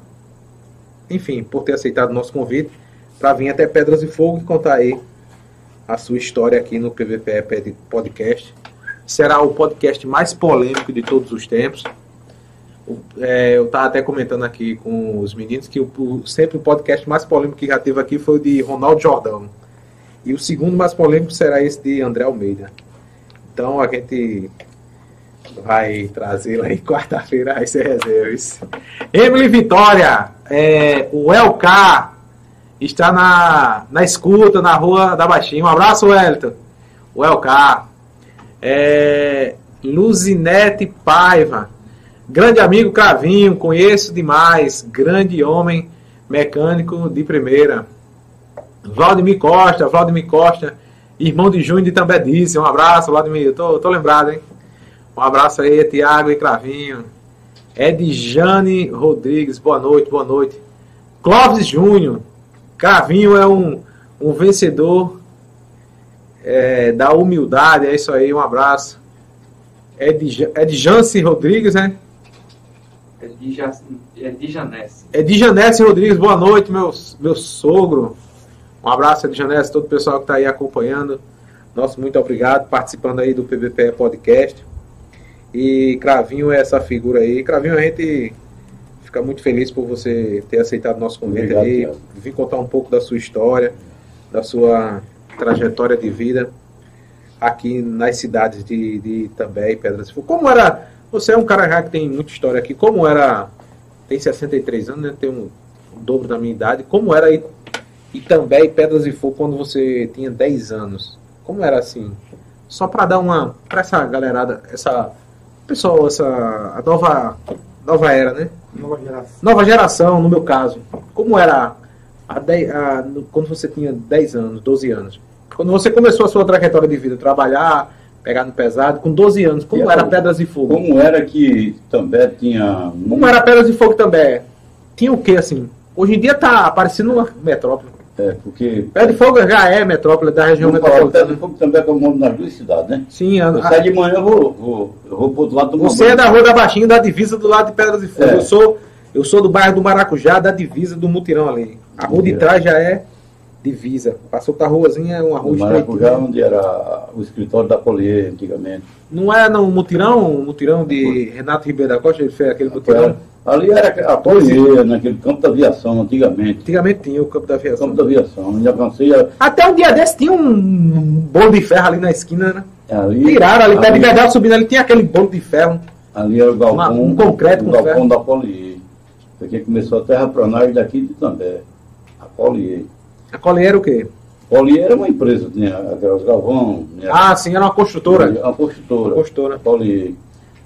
enfim, por ter aceitado o nosso convite para vir até Pedras de Fogo e contar aí a sua história aqui no PVPE Podcast. Será o podcast mais polêmico de todos os tempos. É, eu estava até comentando aqui com os meninos que o, o- sempre o podcast mais polêmico que já teve aqui foi o de Ronaldo Jordão. E o segundo mais polêmico será esse de André Almeida. Então a gente vai trazer lá em quarta-feira as reservas. Emily Vitória, é, o LK está na, na escuta, na rua da Baixinha. Um abraço, Wellington. O LK. É, Luzinete Paiva. Grande amigo Cravinho, conheço demais. Grande homem mecânico de primeira. Vladimir Costa, Vladimir Costa, irmão de Júnior de També disse. Um abraço, Vladimir. Eu tô, tô lembrado, hein? Um abraço aí, Tiago e Cravinho. Edjane Rodrigues, boa noite, boa noite. Clóvis Júnior, Cravinho é um, um vencedor é, da humildade, é isso aí, um abraço. Edja- Edjance Rodrigues, né? É de, ja, é de Janesse. Edjanesse Rodrigues, boa noite, meu, meu sogro. Um abraço, Edjanesse, todo o pessoal que está aí acompanhando. Nosso muito obrigado, participando aí do PBPE Podcast. E Cravinho é essa figura aí. Cravinho, a gente fica muito feliz por você ter aceitado o nosso convite Obrigado, aí, Thiago. vir contar um pouco da sua história, da sua trajetória de vida aqui nas cidades de, de Itambé e Pedras. Como era. Você é um cara já que tem muita história aqui. Como era. Tem 63 anos, né? Tem um, o dobro da minha idade. Como era aí Itambé e Pedras de Fogo quando você tinha 10 anos? Como era assim? Só para dar uma. para essa galerada, essa. Pessoal, essa. a nova. nova era, né? Nova geração. Nova geração, no meu caso. Como era a a- no- quando você tinha 10 anos, 12 anos? Quando você começou a sua trajetória de vida, trabalhar, pegar no pesado, com 12 anos, como era? Pedras de Fogo? Como era que também tinha. Como era Pedras de Fogo também? Tinha o que assim? Hoje em dia tá parecendo uma metrópole. É, porque. Pedra de Fogo já é metrópole da região metropolitana. de Fogo também é como nome nas duas cidades, né? Sim, a- Eu saio de manhã, eu vou, vou, eu vou pro outro lado do você é da Rua da Baixinha, da divisa do lado de Pedras de Fogo. É. Eu sou eu sou do bairro do Maracujá, da divisa do Mutirão ali. A rua de É. trás já é divisa. Passou pra ruazinha, é uma rua Maracujá, estreitinha. onde era o escritório da Polier antigamente. Não é no Mutirão, Mutirão de Renato Ribeiro da Costa, ele fez aquele Mutirão. Era, Ali era a Polier, naquele campo da aviação, antigamente. Antigamente tinha o campo da aviação. Campo da aviação. Ainda avancei a- Até um dia desse tinha um bolo de ferro ali na esquina, né? ali. Tiraram ali, perto de ali, Verdade subindo ali, tinha aquele bolo de ferro. ali era o galpão, Uma- um concreto o galpão ferro. da Polier. Porque começou a terraplanagem daqui de També. A Polier. A coleira era o quê? Polier era uma empresa, tinha aquelas galvão, tinha Ah, sim, era uma construtora. uma construtora. Construtora. Polier.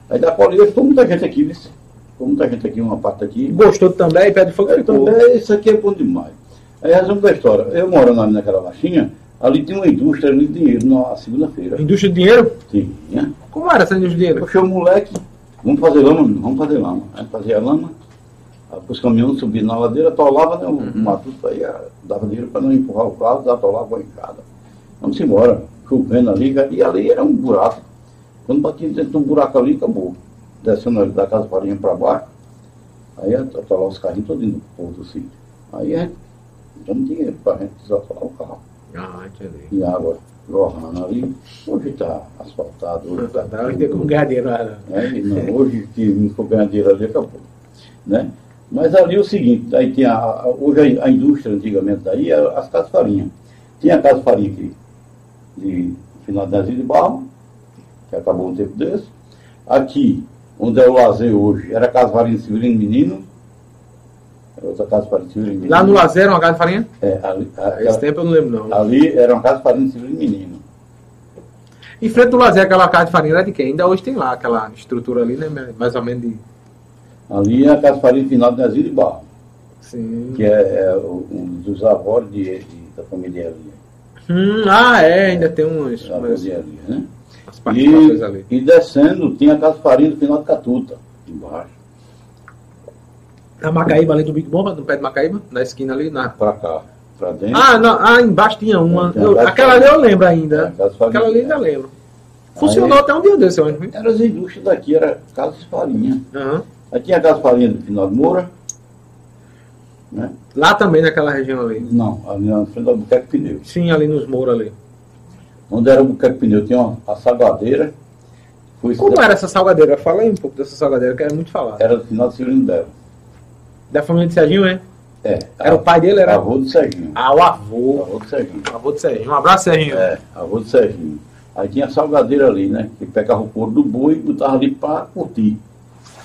Aí da Polier ficou muita gente aqui, viu? Ficou muita gente aqui, uma parte aqui. Gostou também, de fogo ficou. também, isso aqui é bom demais. Aí, resumo da história. Eu morando ali naquela baixinha, ali tinha uma indústria de dinheiro na segunda-feira. Indústria de dinheiro? Tinha. Como era essa indústria de dinheiro? Puxei o moleque, vamos fazer lama, vamos fazer lama. Aí fazia lama, os caminhões subiam na ladeira, atolava, né, o Uhum. matuto aí, dava dinheiro para não empurrar o carro, atolava a encada. Vamos embora, chovendo ali, e ali era um buraco. Quando batia dentro de um buraco ali, acabou. Descendo ali da casa farinha para baixo, aí atolava os carrinhos todos no povo do sítio. Aí a gente, damos dinheiro para a gente desatolar o carro. Ah, entendi. E água jorrando ali. Hoje está asfaltado, hoje está Tá, hoje tem como ganhar dinheiro lá. né? Não, hoje que não for ganhar dinheiro ali, acabou. Né? Mas ali é o seguinte, aí tinha, hoje a, indústria antigamente daí, era as casas farinha. Tinha a casa farinha aqui, de final de Asilo de Barro, que acabou um tempo desse. Aqui, onde é o lazer hoje, era a casa farinha Severino Menino. Era outra casa farinha Severino Menino. Lá no Lazer, uma casa de farinha? É, ali, a- Esse tempo eu não lembro, não. ali era uma casa farinha Severino Menino. Em frente do Lazer, aquela casa de farinha era de quem? Ainda hoje tem lá aquela estrutura ali, né? Mais ou menos de. Ali é a casa farinha final de Asilo de Barro. Sim. que é, é um dos avós de, de- da família Elia, Hum, ah, é, ainda tem uns, da família Elia, né? participações ali. E, e descendo, tinha a casa farinha do final de Catuta, embaixo, Na Macaíba ali do Big Bomba, no pé de Macaíba, na esquina ali, na. pra cá, pra dentro. Ah, não, ah, embaixo tinha uma. Uma Eu- aquela ali eu lembro É, ainda. Aquela ali ainda lembro. Funcionou Aí- até um dia desse, eu acho. Eram as indústrias daqui, era casa de farinha. Aham. Aí tinha a casa farinha do final de Moura, né? Lá também, naquela região ali. Não, ali na frente do Buqueque Pneu. Sim, ali nos Mouros ali. Onde era o Buqueque Pneu, tinha uma, a salgadeira, foi Como era essa salgadeira? Fala aí um pouco dessa salgadeira, que era muito falar. Era do final de Severino dela. Da família de Serginho, é? É. Era o pai dele, era? Avô do Serginho. Ah, o avô. Avô do Serginho. Avô de Serginho. Um abraço, Serginho. É, avô do Serginho. Aí tinha a salgadeira ali, né? Que pegava o couro do boi e botava ali para curtir.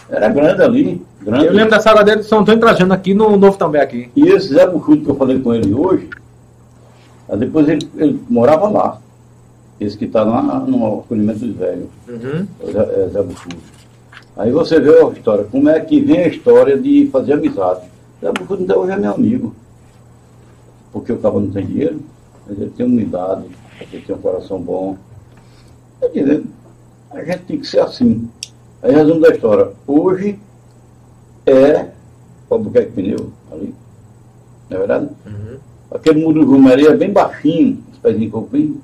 Era grande ali, grande. Eu lembro da salgadeira de São Antônio Trajano aqui no Novo também aqui. E esse Zé Buchudo que eu falei com ele hoje, aí depois ele, ele morava lá. Esse que está lá no acolhimento dos velhos, Uhum. o Zé, é, Zé Buchudo. Aí você vê a história, como é que vem a história de fazer amizade. Zé Buchudo até hoje é meu amigo. Porque o cabo não tem dinheiro, mas ele tem humildade, ele tem um coração bom. Tá dizendo, a gente tem que ser assim. Aí resumo da história. Hoje é o Albuquerque Pneu, ali. Não é verdade? Uhum. Aquele muro de Romaria é bem baixinho, os pezinhos de copim,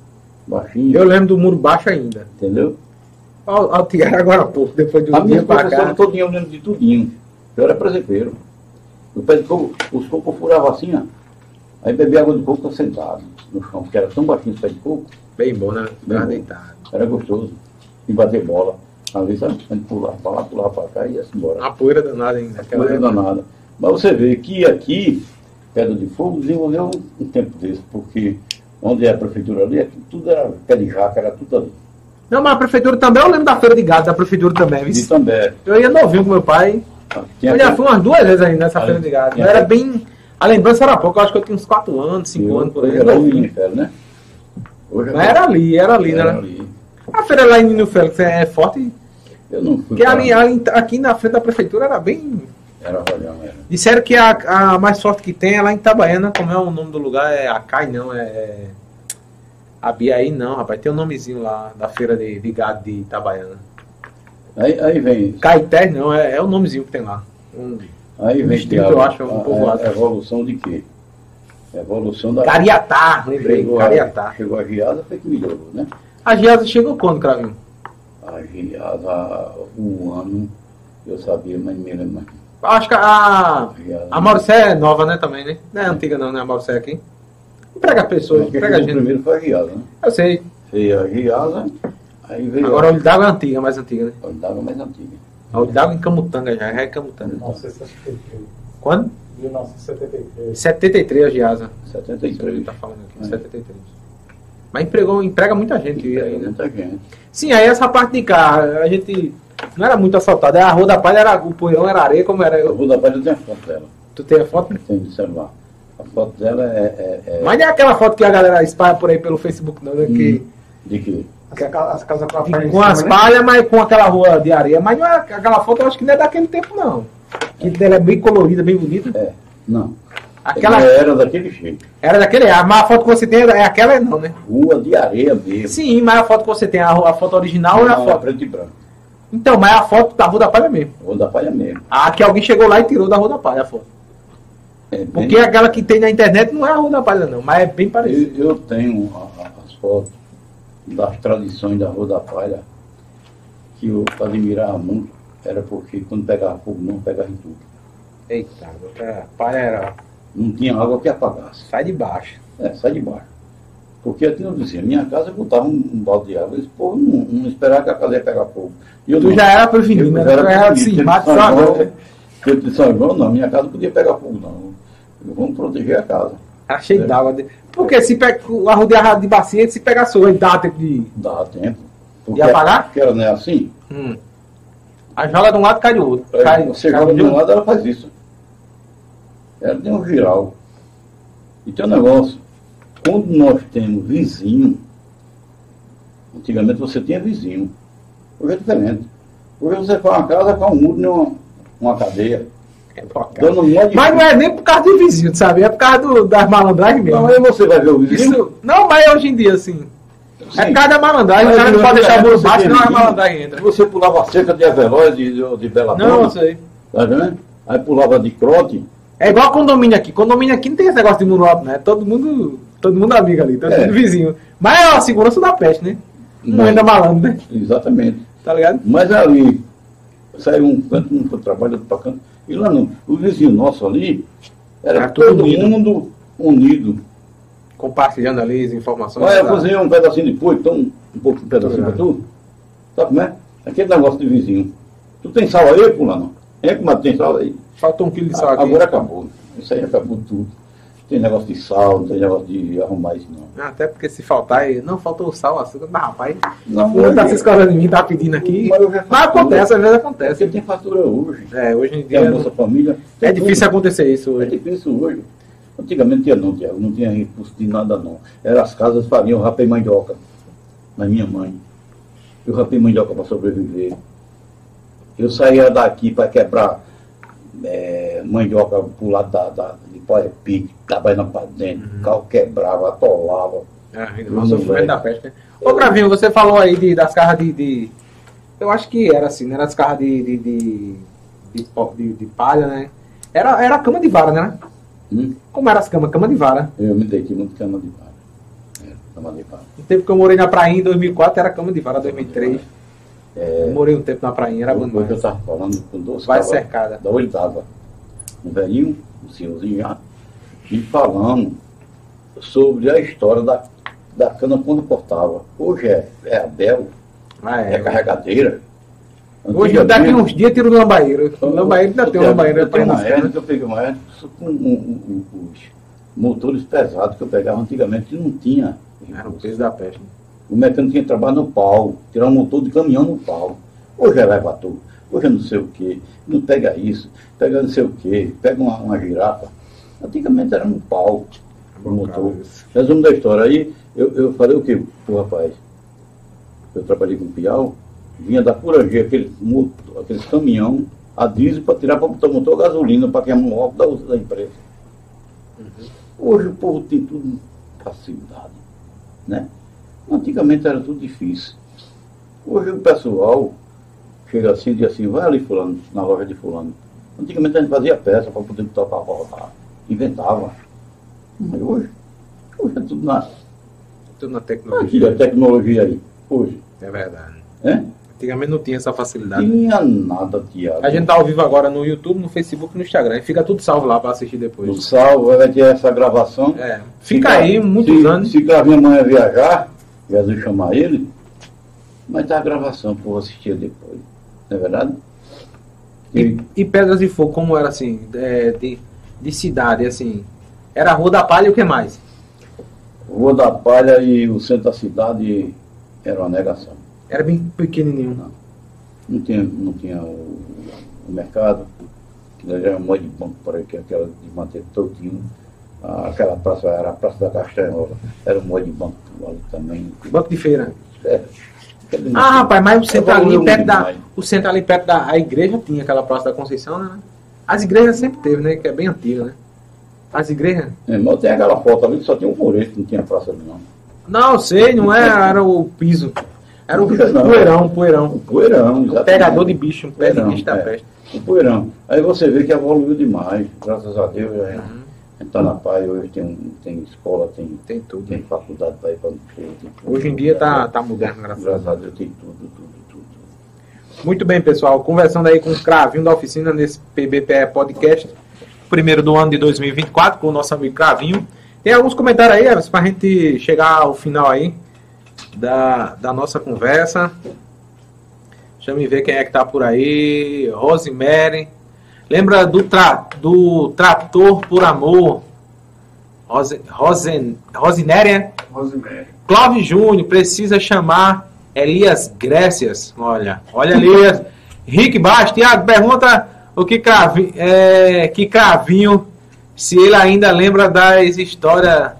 baixinho, Eu lembro do muro baixo ainda. entendeu? Tirar agora há pouco, depois de A um minha dia professora cá. todinha eu lembro de tudinho. Eu era presepeiro. O pé de coco, os cocos furavam assim, ó. Aí bebia água de coco sentado no chão, porque era tão baixinho esse pé de coco, Bem bom, né? Bem bom. deitado. era gostoso. E bater bola. Às vezes a gente pulava para lá, pulava para cá e ia-se embora. Uma poeira danada ainda. naquela Coisa época. danada. Mas você vê que aqui, Pedra de Fogo, desenvolveu um, tempo desse, porque onde é a prefeitura ali, tudo era pé de jaca, era tudo ali. Não, mas a prefeitura também, eu lembro da feira de gado da prefeitura também. Viu? também. Eu ia novinho com meu pai. Tinha eu já fui umas duas vezes ainda nessa Ali. feira de gado. Era aquele- bem. A lembrança era pouco, eu acho que eu tinha uns 4 anos, 5 eu- anos por aí. era o novinho. Ministério, né? Hoje Mas era ali, era ali, era né? ali. A feira lá em Nino Félix é forte. Eu não fui. Porque ali, ali, aqui na frente da prefeitura era bem. Era Rojão, era. Disseram que a, a mais forte que tem é lá em Itabaiana, como é o nome do lugar? É Acai, não, é. A Biaí não, rapaz, tem um nomezinho lá da feira de, de gado de Itabaiana. Aí, aí vem. Caeté não, é, é o nomezinho que tem lá. Um, Aí vem Distrito, Thiago, eu acho, é um a- povoado. a evolução de quê? Evolução da. Cariatá, lembrei, Chegou Cariatá. a, chegou a Giasa, foi que melhorou, né? A Giasa chegou quando, Cravinho? A Giasa, um ano, eu sabia, mas me lembro mais. Acho que a. A Mauricé é nova, né, também, né? Não é antiga não, né, a Mauricé aqui. Emprega pessoas, emprega chegou gente. primeiro foi a Giasa, né? Eu sei. Veio a Giasa, aí veio Agora o Olho d'Água é antiga, mais antiga, né? a Olho d'Água mais antiga. O d'água em Camutanga já, já é Camutanga. 1973. Quando? 1973. 73 de asa. Ele 73. tá falando aqui, É. 73. Mas empregou, emprega muita gente E aí, né? muita gente. Sim, aí essa parte de carro, a gente não era muito assaltado. A Rua da Palha era, o poeirão era areia, como era? Eu, vou dar para eu tenho a foto dela. tu tem a foto? Tem de celular. A foto dela é. é, é Mas não é aquela foto que a galera espalha por aí pelo Facebook, não, né? Que, De quê? As, as casas com a que palha em com as né? palhas, mas com aquela rua de areia. Mas não é, aquela foto eu acho que não é daquele tempo, não. Que ela é bem colorida, bem bonita. É. Não. Aquela Ela era daquele jeito. era daquele. ah, Mas a foto que você tem é aquela, não, né? Rua de areia mesmo. Sim, mas a foto que você tem, a, a foto original é a Não, foto. preto e branco. Então, mas é a foto da Rua da Palha mesmo. Rua da Palha mesmo. A que alguém chegou lá e tirou da Rua da Palha a foto. É bem- Porque aquela que tem na internet não é a Rua da Palha, não, mas é bem parecido. Eu, eu tenho a- a- as fotos das tradições da Rua da Palha que eu admirava muito. Era porque quando pegava fogo, não pegava em tudo. Eita, a palha era. Não tinha água que apagasse. Sai de baixo. É, sai de baixo. Porque aqui não dizia, minha casa botava um, um balde de água. Esse povo não, não esperava que a casa ia pegar fogo. E eu Tu não. já era prevenido, Eu né? já era era assim, Porque de só João, porque de São João, não, minha casa podia pegar fogo, não. Vamos proteger a casa. Tá cheio É. d'água. de- Porque se pega a rodeia de bacia, se pegar sua, ele dá tempo de. Dava tempo. E apagar? Porque ela não é assim. Hum. A joga de um lado cai do outro. Aí Cai, você cai joga de um lado, ela faz isso. Ela tem um viral. E tem um negócio. Quando nós temos vizinho, antigamente você tinha vizinho. Hoje é diferente. Hoje você faz uma casa com um muro e uma, uma cadeia. É. Dando um monte de Mas não é nem por causa de vizinho, sabe? É por causa do, das malandragens mesmo. Não, aí você vai ver o vizinho. Isso, não, mas hoje em dia, assim. É Sim. por causa da malandragem, o Mas cara não pode deixar o muro você baixo, a vizinho, malandragem entra. Você pulava cerca de Avelóis, de, de, Bela Não, eu Dona, sei. tá vendo? Aí pulava de crote. É igual condomínio aqui. Condomínio aqui não tem esse negócio de muro alto, né? Todo mundo, todo mundo amigo ali, todo É. mundo vizinho. Mas é a segurança da peste, né? Não ainda malandro, né? Exatamente. Tá ligado? Mas ali, saiu um canto, um trabalho, outro para canto. E lá não, o vizinho nosso ali, era tudo todo unido. mundo unido. Compartilhando ali as informações. Olha, eu tá? cozinhei um pedacinho de polho, então um pouco de pedacinho para tu. Sabe como é? Aquele negócio de vizinho. Tu tem sal aí, fulano? É, mas tem sal aí. Faltou um quilo de sal aqui. Agora acabou. Isso aí acabou tudo. Tem negócio de sal, não tem negócio de arrumar isso não. Ah, Até porque se faltar, aí, não faltou o sal, açúcar, mas rapaz, Não, o outro tá se escolhendo em mim, tá pedindo aqui. Mas é Mas acontece, às vezes Porque acontece. tem fatura hoje. É, hoje em Tem a dia Bolsa Família. é difícil tudo. acontecer isso É hoje. difícil hoje. Antigamente tinha não, Tiago, não tinha recurso de nada não. Era as casas faziam rapé mandioca. Na minha mãe. Eu rapei mandioca para sobreviver. Eu saía daqui para quebrar eh, mandioca pro lado da, da, de Poepique, trabalhando para dentro, o carro quebrava, atolava. É, não sofrimento da peste, né? Ô, Gravinho, você falou aí de, das carras de, de- Eu acho que era assim, né? Era as carras de, de, de, de, de- de palha, né? Era, era cama de vara, né? Hum? Como era as camas? Cama de vara. Eu me deitei muito cama de vara. É, cama de vara. No tempo que eu morei na prainha em 2004 era cama de vara, 2003. É, Eu morei um tempo na prainha, era bom Hoje eu estava falando com dois Vai cercada. Da oitava. Um velhinho, um senhorzinho já, e falando sobre a história da, da cana quando cortava. Hoje é, é Abel, Ah, é, é. carregadeira. Hoje, daqui uns dias, tira o lambaíro. O lambaíro ainda tem um lambaíro. Eu né, uma mostrar, época né? que eu peguei uma época com um- um- um- os motores pesados que eu pegava antigamente, que não tinha. Era o peso da peste. O mecânico tinha que trabalhar no pau, tirar um motor de caminhão no pau. Hoje é elevador, hoje é não sei o quê, não pega isso, pega não sei o quê, pega uma, uma girafa. Antigamente era no pau, o motor. Resumo da história, aí eu, eu falei o quê pro rapaz? Eu trabalhei com o Piau, vinha da Curangê, aquele motor, aqueles caminhão a diesel para tirar para botar motor gasolina para queimar o álcool da, da empresa. Hoje o povo tem tudo facilidade, né? Antigamente era tudo difícil. Hoje o pessoal chega assim e diz assim, vai ali fulano, na loja de fulano. Antigamente a gente fazia peça para poder botar para rodar. Inventava. Mas hoje, hoje é tudo na, Tudo na aqui, tecnologia. a tecnologia aí. Hoje. É verdade. É? Antigamente não tinha essa facilidade. Tinha nada, Tiago. A gente tá ao vivo agora no YouTube, no Facebook e no Instagram. E fica tudo salvo lá pra assistir depois. salvo, vai ter essa gravação. É. Fica aí muitos se, anos. Se Cravinho amanhã viajar, Jesus chamar ele, mas tá a gravação para eu assistir depois. não é verdade? E, e Pedras de Fogo, como era assim, é, de, de cidade, assim? Era a Rua da Palha e o que mais? Rua da Palha e o centro da cidade era uma negação. Era bem pequenininho. Não. Não tinha, não tinha o, o mercado, que nós era um monte de banco por aí, que aquela de manter todinho. Ah, Aquela praça era a Praça da Castanhola, era um monte de banco ali também. Banco de feira. É, Ah, rapaz, mas o centro ali perto da. demais. O centro ali perto da a igreja tinha aquela Praça da Conceição, né? As igrejas sempre teve, né? Que é bem antiga, né? As igrejas. É, mas tem aquela foto ali que só tinha um murete, não tinha praça ali não. Não, sei, não é, era o piso. Era o Não. poeirão, O poeirão. poeirão, Um exatamente. pegador de bicho, um pé de Poeirão, bicho da é. peste. O poeirão. Aí você vê que evoluiu demais, graças a Deus. Uhum. Está na paz, hoje tem, tem escola, tem, Tem tudo. tem faculdade para ir para o Hoje em dia tá, tá mudando, graças a Deus. Graças a Deus tem tudo, tudo, tudo. Muito bem, pessoal. Conversando aí com o Cravinho da oficina nesse PBPE Podcast, primeiro do ano de 2024, com o nosso amigo Cravinho. Tem alguns comentários aí, Everson, pra gente chegar ao final aí da, da nossa conversa. Deixa eu ver quem é que tá por aí. Rosemary. Lembra do, tra, do Trator por Amor? Rose, Rosen, Rosinéria? Rosemary. Clóvis Júnior precisa chamar Elias Grécias. Olha, olha Elias. Rick Baixo, Tiago, pergunta o que, cravi, é, que Cravinho, se ele ainda lembra das histórias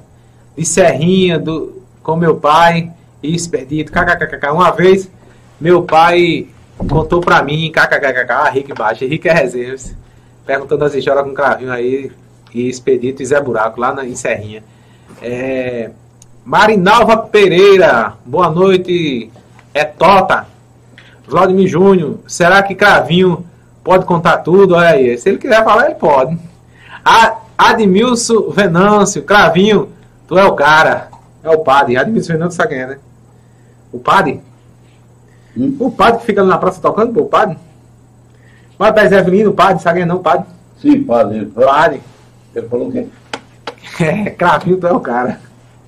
de Serrinha do, com meu pai e Expedito. KKKK. Uma vez, meu pai contou pra mim, KKKK, Rick Baixo, Rick é reserva, perguntando as histórias com Cravinho aí, e Expedito e Zé Buraco, lá na, em Serrinha. É, Marinalva Pereira, boa noite. É Tota. Vladimir Júnior, será que Cravinho pode contar tudo? Olha aí, se ele quiser falar, ele pode. A Admilson Venâncio, Cravinho, tu é o cara. É o padre. Admilson Venâncio sabe quem é, né? O padre? Hum? O padre que fica na praça tocando, pô, o padre? Vai pra Zé Avelino, o padre, sabe quem é não, padre? Sim, padre. Padre. ele falou que É, Cravinho, tu é o cara.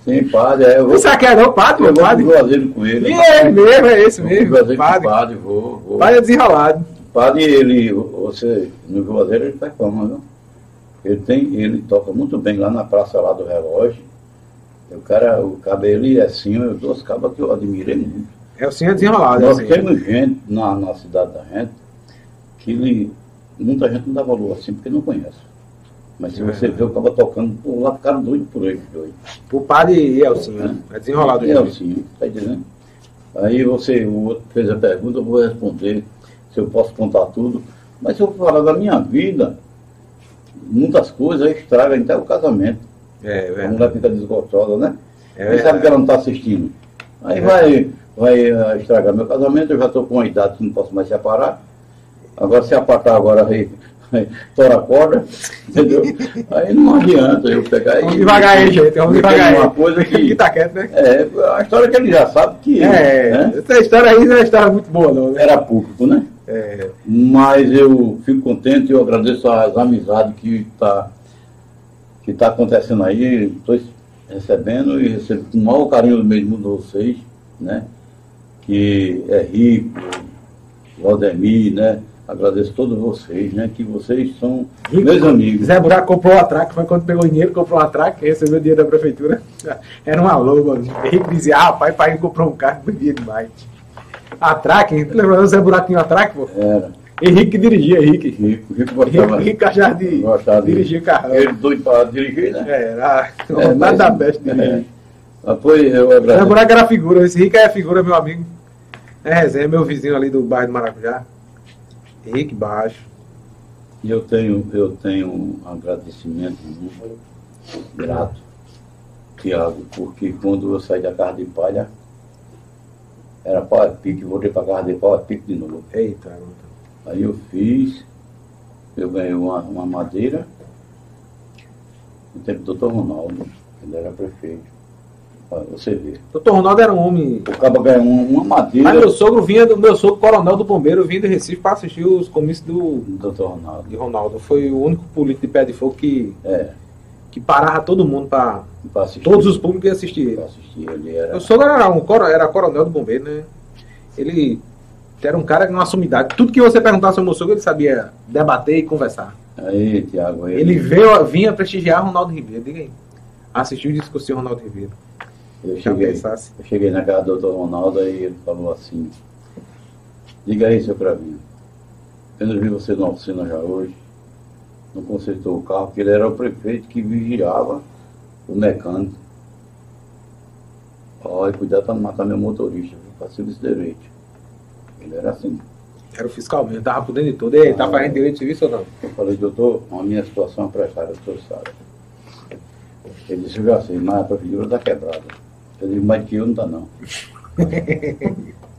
sim, padre. Aí eu vou, sabe quem é não, o padre, eu vou padre? pro Juazeiro com ele. E ele mesmo, é esse Eu vou mesmo. O Padre. padre, vou. vou. Padre é desenrolado. Padre, ele, você, no Juazeiro ele faz fama, viu? Ele tem, ele toca muito bem lá na praça lá do relógio. O cara, o cabelo é assim, eu duas cabas que eu admirei muito. É o senhor desenrolado. Nós assim. temos gente na, na cidade da gente que ele, muita gente não dá valor assim porque não conhece. Mas se É. você vê o cara tocando, pô, lá ficaram doido por ele, doido. O padre e Elcinho, é desenrolado. É assim, tá entendendo? Aí você, o outro fez a pergunta, eu vou responder se eu posso contar tudo. Mas se eu falar da minha vida, muitas coisas estragam até o casamento. É, A é. mulher fica desgostosa, né? É Aí sabe que ela não está assistindo. Aí É. vai, vai eh, estragar meu casamento, eu já estou com uma idade que não posso mais separar. Agora se apartar agora aí, aí tora a corda, entendeu? Aí não adianta eu pegar Vamos e- devagar aí, gente. Vamos devagar aí. uma coisa que que. tá quieto, né? É, a história que ele já sabe que É, né, essa história aí não é uma história muito boa, não, né? era público, né? É, Mas eu fico contente e eu agradeço as amizades que está que tá acontecendo aí. Estou recebendo e recebo com o maior carinho do mesmo de vocês, né? Que é rico, Valdemir, né? Agradeço a todos vocês, né? Que vocês são Rico. meus amigos. Zé Buraco comprou o atraque, foi quando pegou o dinheiro, comprou o atraque, recebeu o dinheiro da prefeitura. Era uma loba. Henrique dizia, ah, pai, pai comprou um carro, podia demais. Atraque, lembra do Zé Buraquinho atraque, pô? Era Henrique que dirigia, Henrique. rico, rico gostava, Henrique achava de gostava de dirigir carro. Ele doido para dirigir, né? É, era É, vontade mas- da peste de dirigir. é. Mas foi, eu agradeço. Buraco era figura, esse Henrique é figura, meu amigo. É resenha, meu vizinho ali do bairro do Maracujá. Henrique Baixo. E eu tenho, eu tenho um agradecimento muito grato, Tiago, porque quando eu saí da casa de palha, era pau a pique, voltei para casa de pau a pique de novo. Eita, Aí eu fiz, eu ganhei uma, uma madeira, no tempo do doutor Ronaldo, ele era prefeito. Você vê. Doutor Ronaldo era um homem. O cara ganhou uma, madeira Mas meu sogro vinha do meu sogro coronel do bombeiro vinha de Recife para assistir os comícios do do doutor Ronaldo. de Ronaldo. Foi o único político de pé de fogo que, É, que parava todo mundo para para assistir. todos os públicos iam assistir. Para assistir, ele era. Meu sogro era um era coronel do bombeiro, né? Ele Você era um cara que não assumidade. Tudo que você perguntasse ao meu sogro, ele sabia debater e conversar. Aí, Tiago, Ele veio, vinha prestigiar Ronaldo Ribeiro. Diga aí. Assistiu o discurso de Ronaldo Ribeiro. Eu cheguei, pensasse. eu cheguei na casa do doutor Ronaldo e ele falou assim, diga aí, seu Cravinho, eu não vi você na oficina já hoje, não consertou o carro, porque ele era o prefeito que vigiava o mecânico. Olha, cuidado para não matar meu motorista, para serviço direito. Ele era assim. Era o fiscal mesmo, tava por dentro de tudo. Ei, tá Ah. fazendo direito de serviço ou não? Eu falei, doutor, a minha situação é precária, o senhor sabe. Ele disse, eu já sei, mas a prefeitura está quebrada. Eu disse, mas que eu não está não.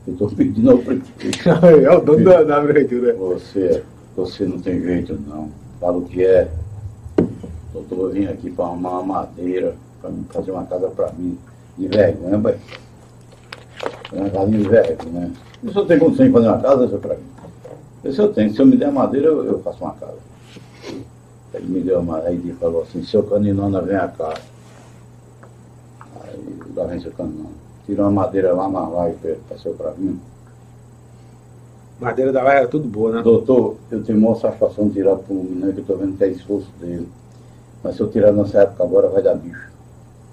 eu estou pedindo ao prefeito. é o dono da, da prefeitura. Você, você não tem jeito não. Fala o que é. Doutor, eu vim aqui para arrumar uma madeira, para fazer uma casa para mim. De vergonha, pai. Uma casa de vergonha. O senhor tem condição de fazer uma casa, seu para mim? Se eu tenho, se eu me der madeira, eu, eu faço uma casa. Ele me deu uma, aí ele falou assim, seu caninona, vem cá. Aí lá vem seu caninona. Tirou uma madeira lá na laje, passou para mim. Madeira da Vai era tudo boa, né? Doutor, eu tenho maior satisfação de tirar para um menino que eu estou vendo que é esforço dele. Mas se eu tirar nessa época agora, vai dar bicho.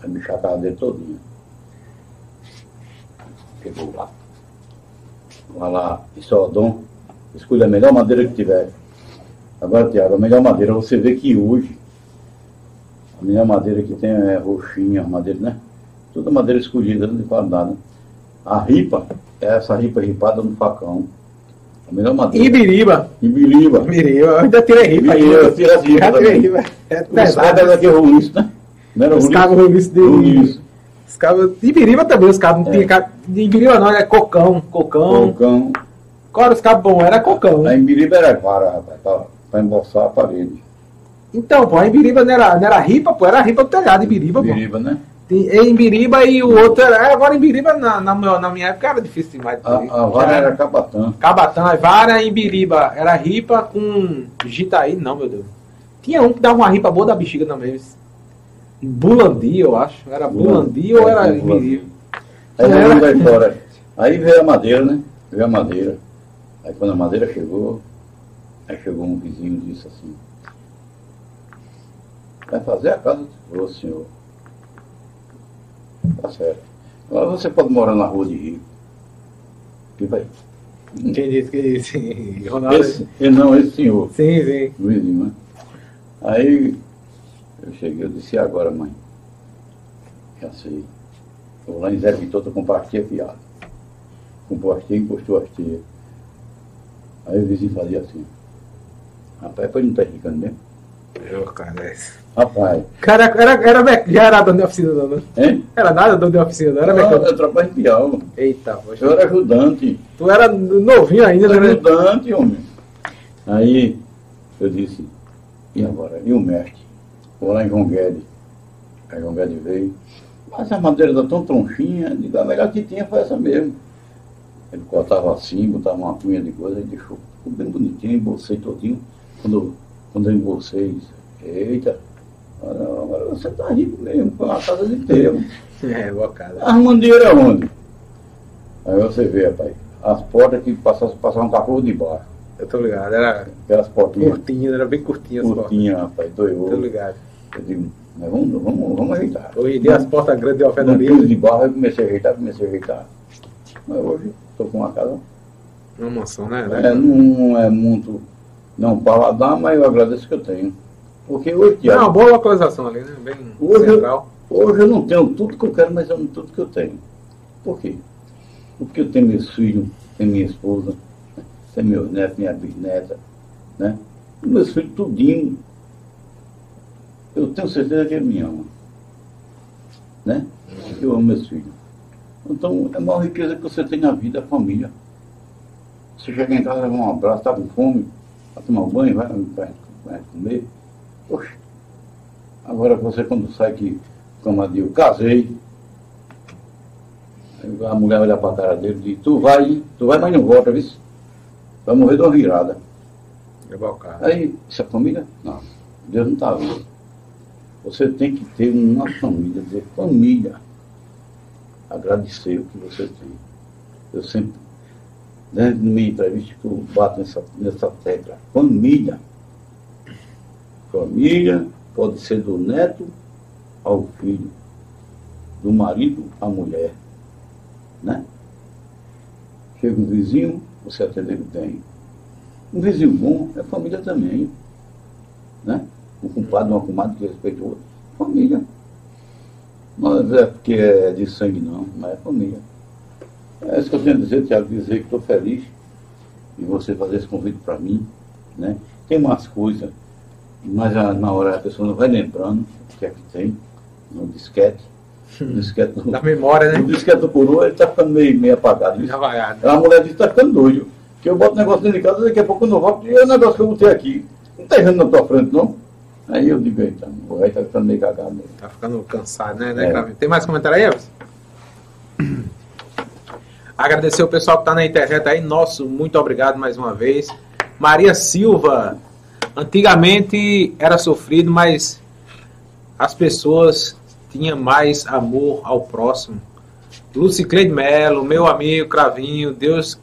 Vai bichar a casa dele todinha. Pegou lá. Vai lá, é o dom. Escolha a melhor madeira que tiver. Agora, Tiago, a melhor madeira, você vê que hoje, a melhor madeira que tem é roxinha, madeira, né? Toda madeira escolhida, de qualidade. né? A ripa, é essa ripa ripada no facão. A melhor madeira. Ibiriba. Ibiriba. Ibiriba. Eu ainda tirei ripa. Ibiriba, tira as ripas Já tirei ripa. É Os cabos pesado. daqui é roliço, né? Não era Os roliço? cabos roliço de... Roliço. Os cabos... Ibiriba também, os cabos. Não É. tinha cabo... de Ibiriba não, era cocão. Cocão. Cocão. Era os cabos bons? Era cocão. A Ibiriba era vara, rapaz, pra, pra embolsar a parede. Então, pô, a Ibiriba não era, não era ripa, pô, era ripa do telhado, Ibiriba, pô. Ibiriba, né? Em Ibiriba e o outro era. Agora em Ibiriba, na, na, na minha época, era difícil demais. de A, a vara era cabatã. Cabatã, a vara em Ibiriba era ripa com Jitaí, não, meu Deus. Tinha um que dava uma ripa boa da bexiga também. Bulandi, eu acho. Era Bulandi ou era É, Bulandi. Ibiriba? Aí Era. da história. Aí veio a madeira, né? Veio a madeira. Aí quando a madeira chegou, aí chegou um vizinho e disse assim, vai fazer a casa? Ô senhor. Tá certo. Agora você pode morar na rua de Rio. E vai. Quem disse que esse Ronaldo. Esse, não, esse senhor. Sim, sim. o vizinho, né? Aí eu cheguei, eu disse, e agora, mãe? Já sei. Eu vou lá em Zé Vitor, tô com pastilha fiada. Com pastilha, encostou a pastilha. Aí o vizinho fazia assim. Rapaz, foi não tá ficando mesmo? Ô, cara, esse- Rapaz, Cara, era, era, já era dono de oficina, não, né? hein? Era nada dono de oficina, não era Não, mecânico. eu trabalho em Piau. Eita, poxa. Eu era ajudante. Tu era novinho ainda, né? ajudante, homem. Aí eu disse, e agora? E o mestre? Vou lá em João Guedes. Aí João Guedes veio. Mas a madeira está tão tronchinha, digo, a melhor que tinha foi essa mesmo. Ele cortava assim, botava uma punha de coisa e deixou. Ficou bem bonitinho, embolsei todinho. Quando, quando eu embolsei, disse, eita, agora, você está rico mesmo, com uma casa de termo. É, boa cara. Arrumando dinheiro aonde? Aí você vê, rapaz, as portas que passavam, passavam um cachorro de baixo. Eu tô ligado, era Aquelas portinhas curtinha, era bem curtinha as portas. curtinhas, rapaz, dois Tô ligado. Eu digo, mas vamos, vamos, vamos ajeitar. Em dia as portas grandes de No alfenaria, piso de barro eu comecei a ajeitar, comecei a ajeitar. Mas hoje estou com uma casa. uma mansão, né? É, não é muito, não paladar, mas eu agradeço que eu tenho. Porque hoje, É uma boa localização ali, né? Bem Hoje eu- central. Hoje eu não tenho tudo que eu quero, mas eu não tudo que eu tenho. Por quê? Porque eu tenho meus filhos, tenho minha esposa, tenho meus netos, minha bisneta, né? E meus filhos tudinho. Eu tenho certeza que ele me ama. Né? Eu amo meus filhos. Então, é a maior riqueza que você tem na vida, a família. Você chega em casa, leva um abraço, está com fome, vai tomar banho, vai, vai, vai comer. Poxa, Agora você quando sai que, digo, casei, aí a mulher olha para a cara dele e diz, tu vai, tu vai, mas não volta, viu? Vai morrer de uma virada. Aí, isso é família? Não, Deus não está vendo. Você tem que ter uma família, dizer, família, agradecer o que você tem. Eu sempre, dentro de minha entrevista que eu bato nessa, nessa tecla. Família. Família pode ser do neto ao filho, do marido à mulher. Né? Chega um vizinho, você atender bem. Um vizinho bom é família também. Né? Um compadre, uma comadre que respeita o outro. Família. Não é porque é de sangue não, mas é família. É isso que eu tenho a dizer, Tiago, dizer que estou feliz de você fazer esse convite para mim. Né? Tem umas coisas, mas na hora a pessoa não vai lembrando o que é que tem no disquete. No disquete do, Da memória, no né? disquete do coroa, ele está ficando meio, meio apagado. Isso. Apagado. A mulher disse que está ficando doido. Que eu boto o negócio dentro de casa, daqui a pouco eu não volto. E é o negócio que eu botei aqui. Não está errando na tua frente, não? Aí eu digo, eita, o velho está ficando meio cagado mesmo. Tá ficando cansado, né, né É. Cravinho? Tem mais comentário aí, Everson? Agradecer o pessoal que tá na internet aí. Nosso, muito obrigado mais uma vez. Maria Silva. Antigamente era sofrido, mas as pessoas tinham mais amor ao próximo. Lucicleide Melo, meu amigo Cravinho, Deus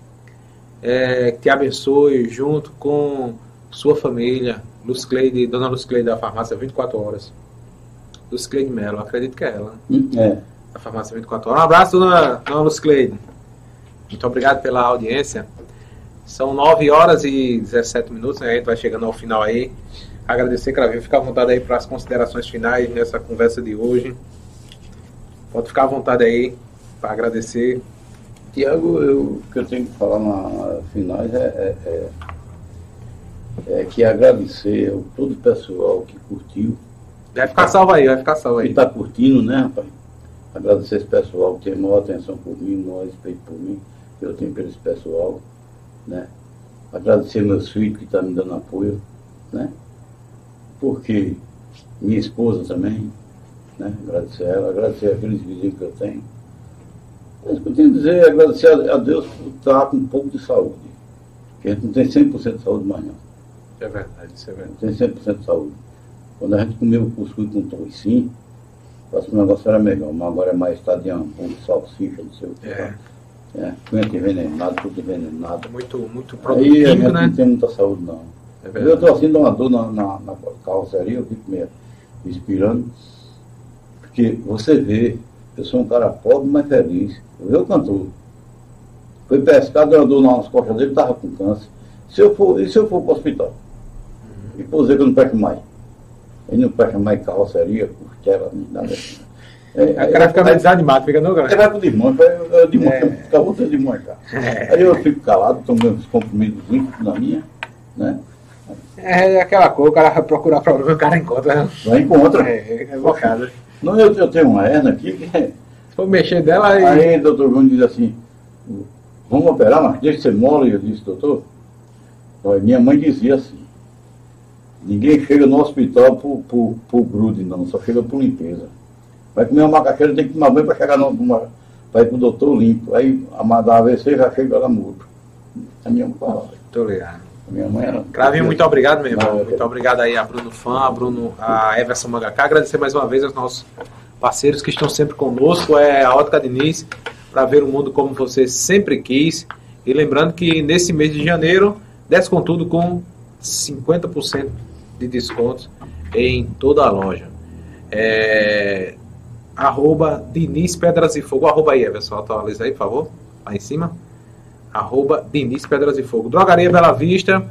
é, te abençoe junto com sua família. Lucicleide, dona Lucicleide da farmácia 24 horas. Lucicleide Melo, acredito que é ela, Hum, É. da farmácia 24 horas. Um abraço, dona, dona Lucicleide. Muito obrigado pela audiência. São 9 horas e 17 minutos, né? a gente vai chegando ao final aí. Agradecer, Cravinho, fica à vontade aí para as considerações finais nessa conversa de hoje. Pode ficar à vontade aí para agradecer. Tiago, o que eu tenho que falar na finais é, é, é, é que agradecer a todo o pessoal que curtiu, Vai ficar salvo aí, vai ficar salvo que aí. está curtindo, né, rapaz? Agradecer esse pessoal que tem maior atenção por mim, maior respeito por mim, que eu tenho pelo esse pessoal, né? Agradecer meus filhos que estão me dando apoio, né? Porque minha esposa também, né? Agradecer ela, agradecer aqueles vizinhos que eu tenho. É que eu tenho a dizer, agradecer a, a Deus por estar com um pouco de saúde. Porque a gente não tem 100% de saúde mais não. É verdade, isso é verdade. Tem 100% de saúde. Quando a gente comeu o cuscuz com toicinho, o negócio era melhor, mas agora é mais estadião, com salsicha, não sei o que. É. É, coentro envenenado, tudo envenenado. Muito, muito produto Aí a gente né? não tem muita saúde não. É Eu verdade. estou assim, dando uma dor na, na, na carroceria, eu fico meio inspirando. Porque você vê, eu sou um cara pobre, mas feliz. Eu vi o cantor. Foi pescar, deu uma dor nas costas dele, estava com câncer. Se eu for, e se eu for para o hospital? E por dizer que eu não peço mais. Ele não peça mais carroceria, costela, nem nada assim. É, O cara fica meio desanimado, fica no Aí grande. vai pro vai vai demônio, É. fica demônio, cara. Aí eu fico calado, tomo uns comprimidos na minha, né? É aquela coisa, o cara vai procurar problema, o cara encontra. Vai encontra. É, é bocada. Não, eu, eu tenho uma hernia aqui, que é- Se for mexer dela, aí. aí o doutor Júnior diz assim, vamos operar, mas deixa ser mole, eu disse, doutor. Minha mãe dizia assim, ninguém chega no hospital por, por, por grude, não, só chega por limpeza. Vai comer uma macaxeira, tem que tomar banho para chegar no, numa, para ir pro doutor limpo. Aí a da AVC já chega lá morto. A minha falava, Tô ligado. a minha mãe era. Cravinho, muito obrigado, meu irmão. Muito obrigado aí a Bruno Fã, a Bruno, a Everson Mangaká. Agradecer mais uma vez aos nossos parceiros que estão sempre conosco. É a Ótica Diniz, para ver o mundo como você sempre quis. E lembrando que nesse mês de janeiro, desce com tudo com 50% de descontos em toda a loja. É, arroba Diniz Pedras e Fogo. Arroba aí, Everson, atualiza aí, por favor. Lá em cima arroba Diniz Pedras e Fogo. Drogaria Bela Vista.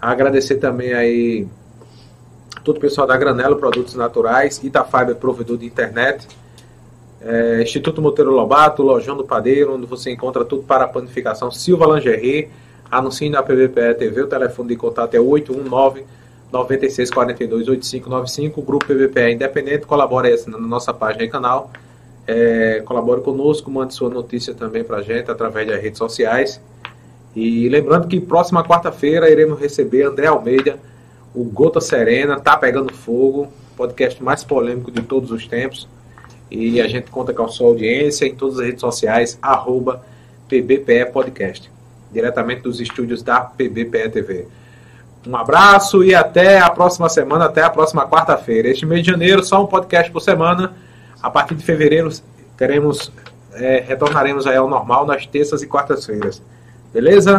Agradecer também aí todo o pessoal da Granelo Produtos Naturais, Itafiber, provedor de internet. É, Instituto Monteiro Lobato, Lojão do Padeiro, onde você encontra tudo para a panificação. Silva Lingerie, anuncie na PVPE TV, o telefone de contato é 819 9642 8595. O grupo PVPE é independente, colabora aí na nossa página e canal. É, colabore conosco, mande sua notícia também para a gente através das redes sociais. E lembrando que próxima quarta-feira iremos receber André Almeida, o Gota Serena, Tá Pegando Fogo, podcast mais polêmico de todos os tempos. E a gente conta com a sua audiência em todas as redes sociais, arroba PBPE Podcast, diretamente dos estúdios da PBPE TV. Um abraço e até a próxima semana, até a próxima quarta-feira. Este mês de janeiro, só um podcast por semana. A partir de fevereiro, teremos, é, retornaremos ao normal nas terças e quartas-feiras. Beleza?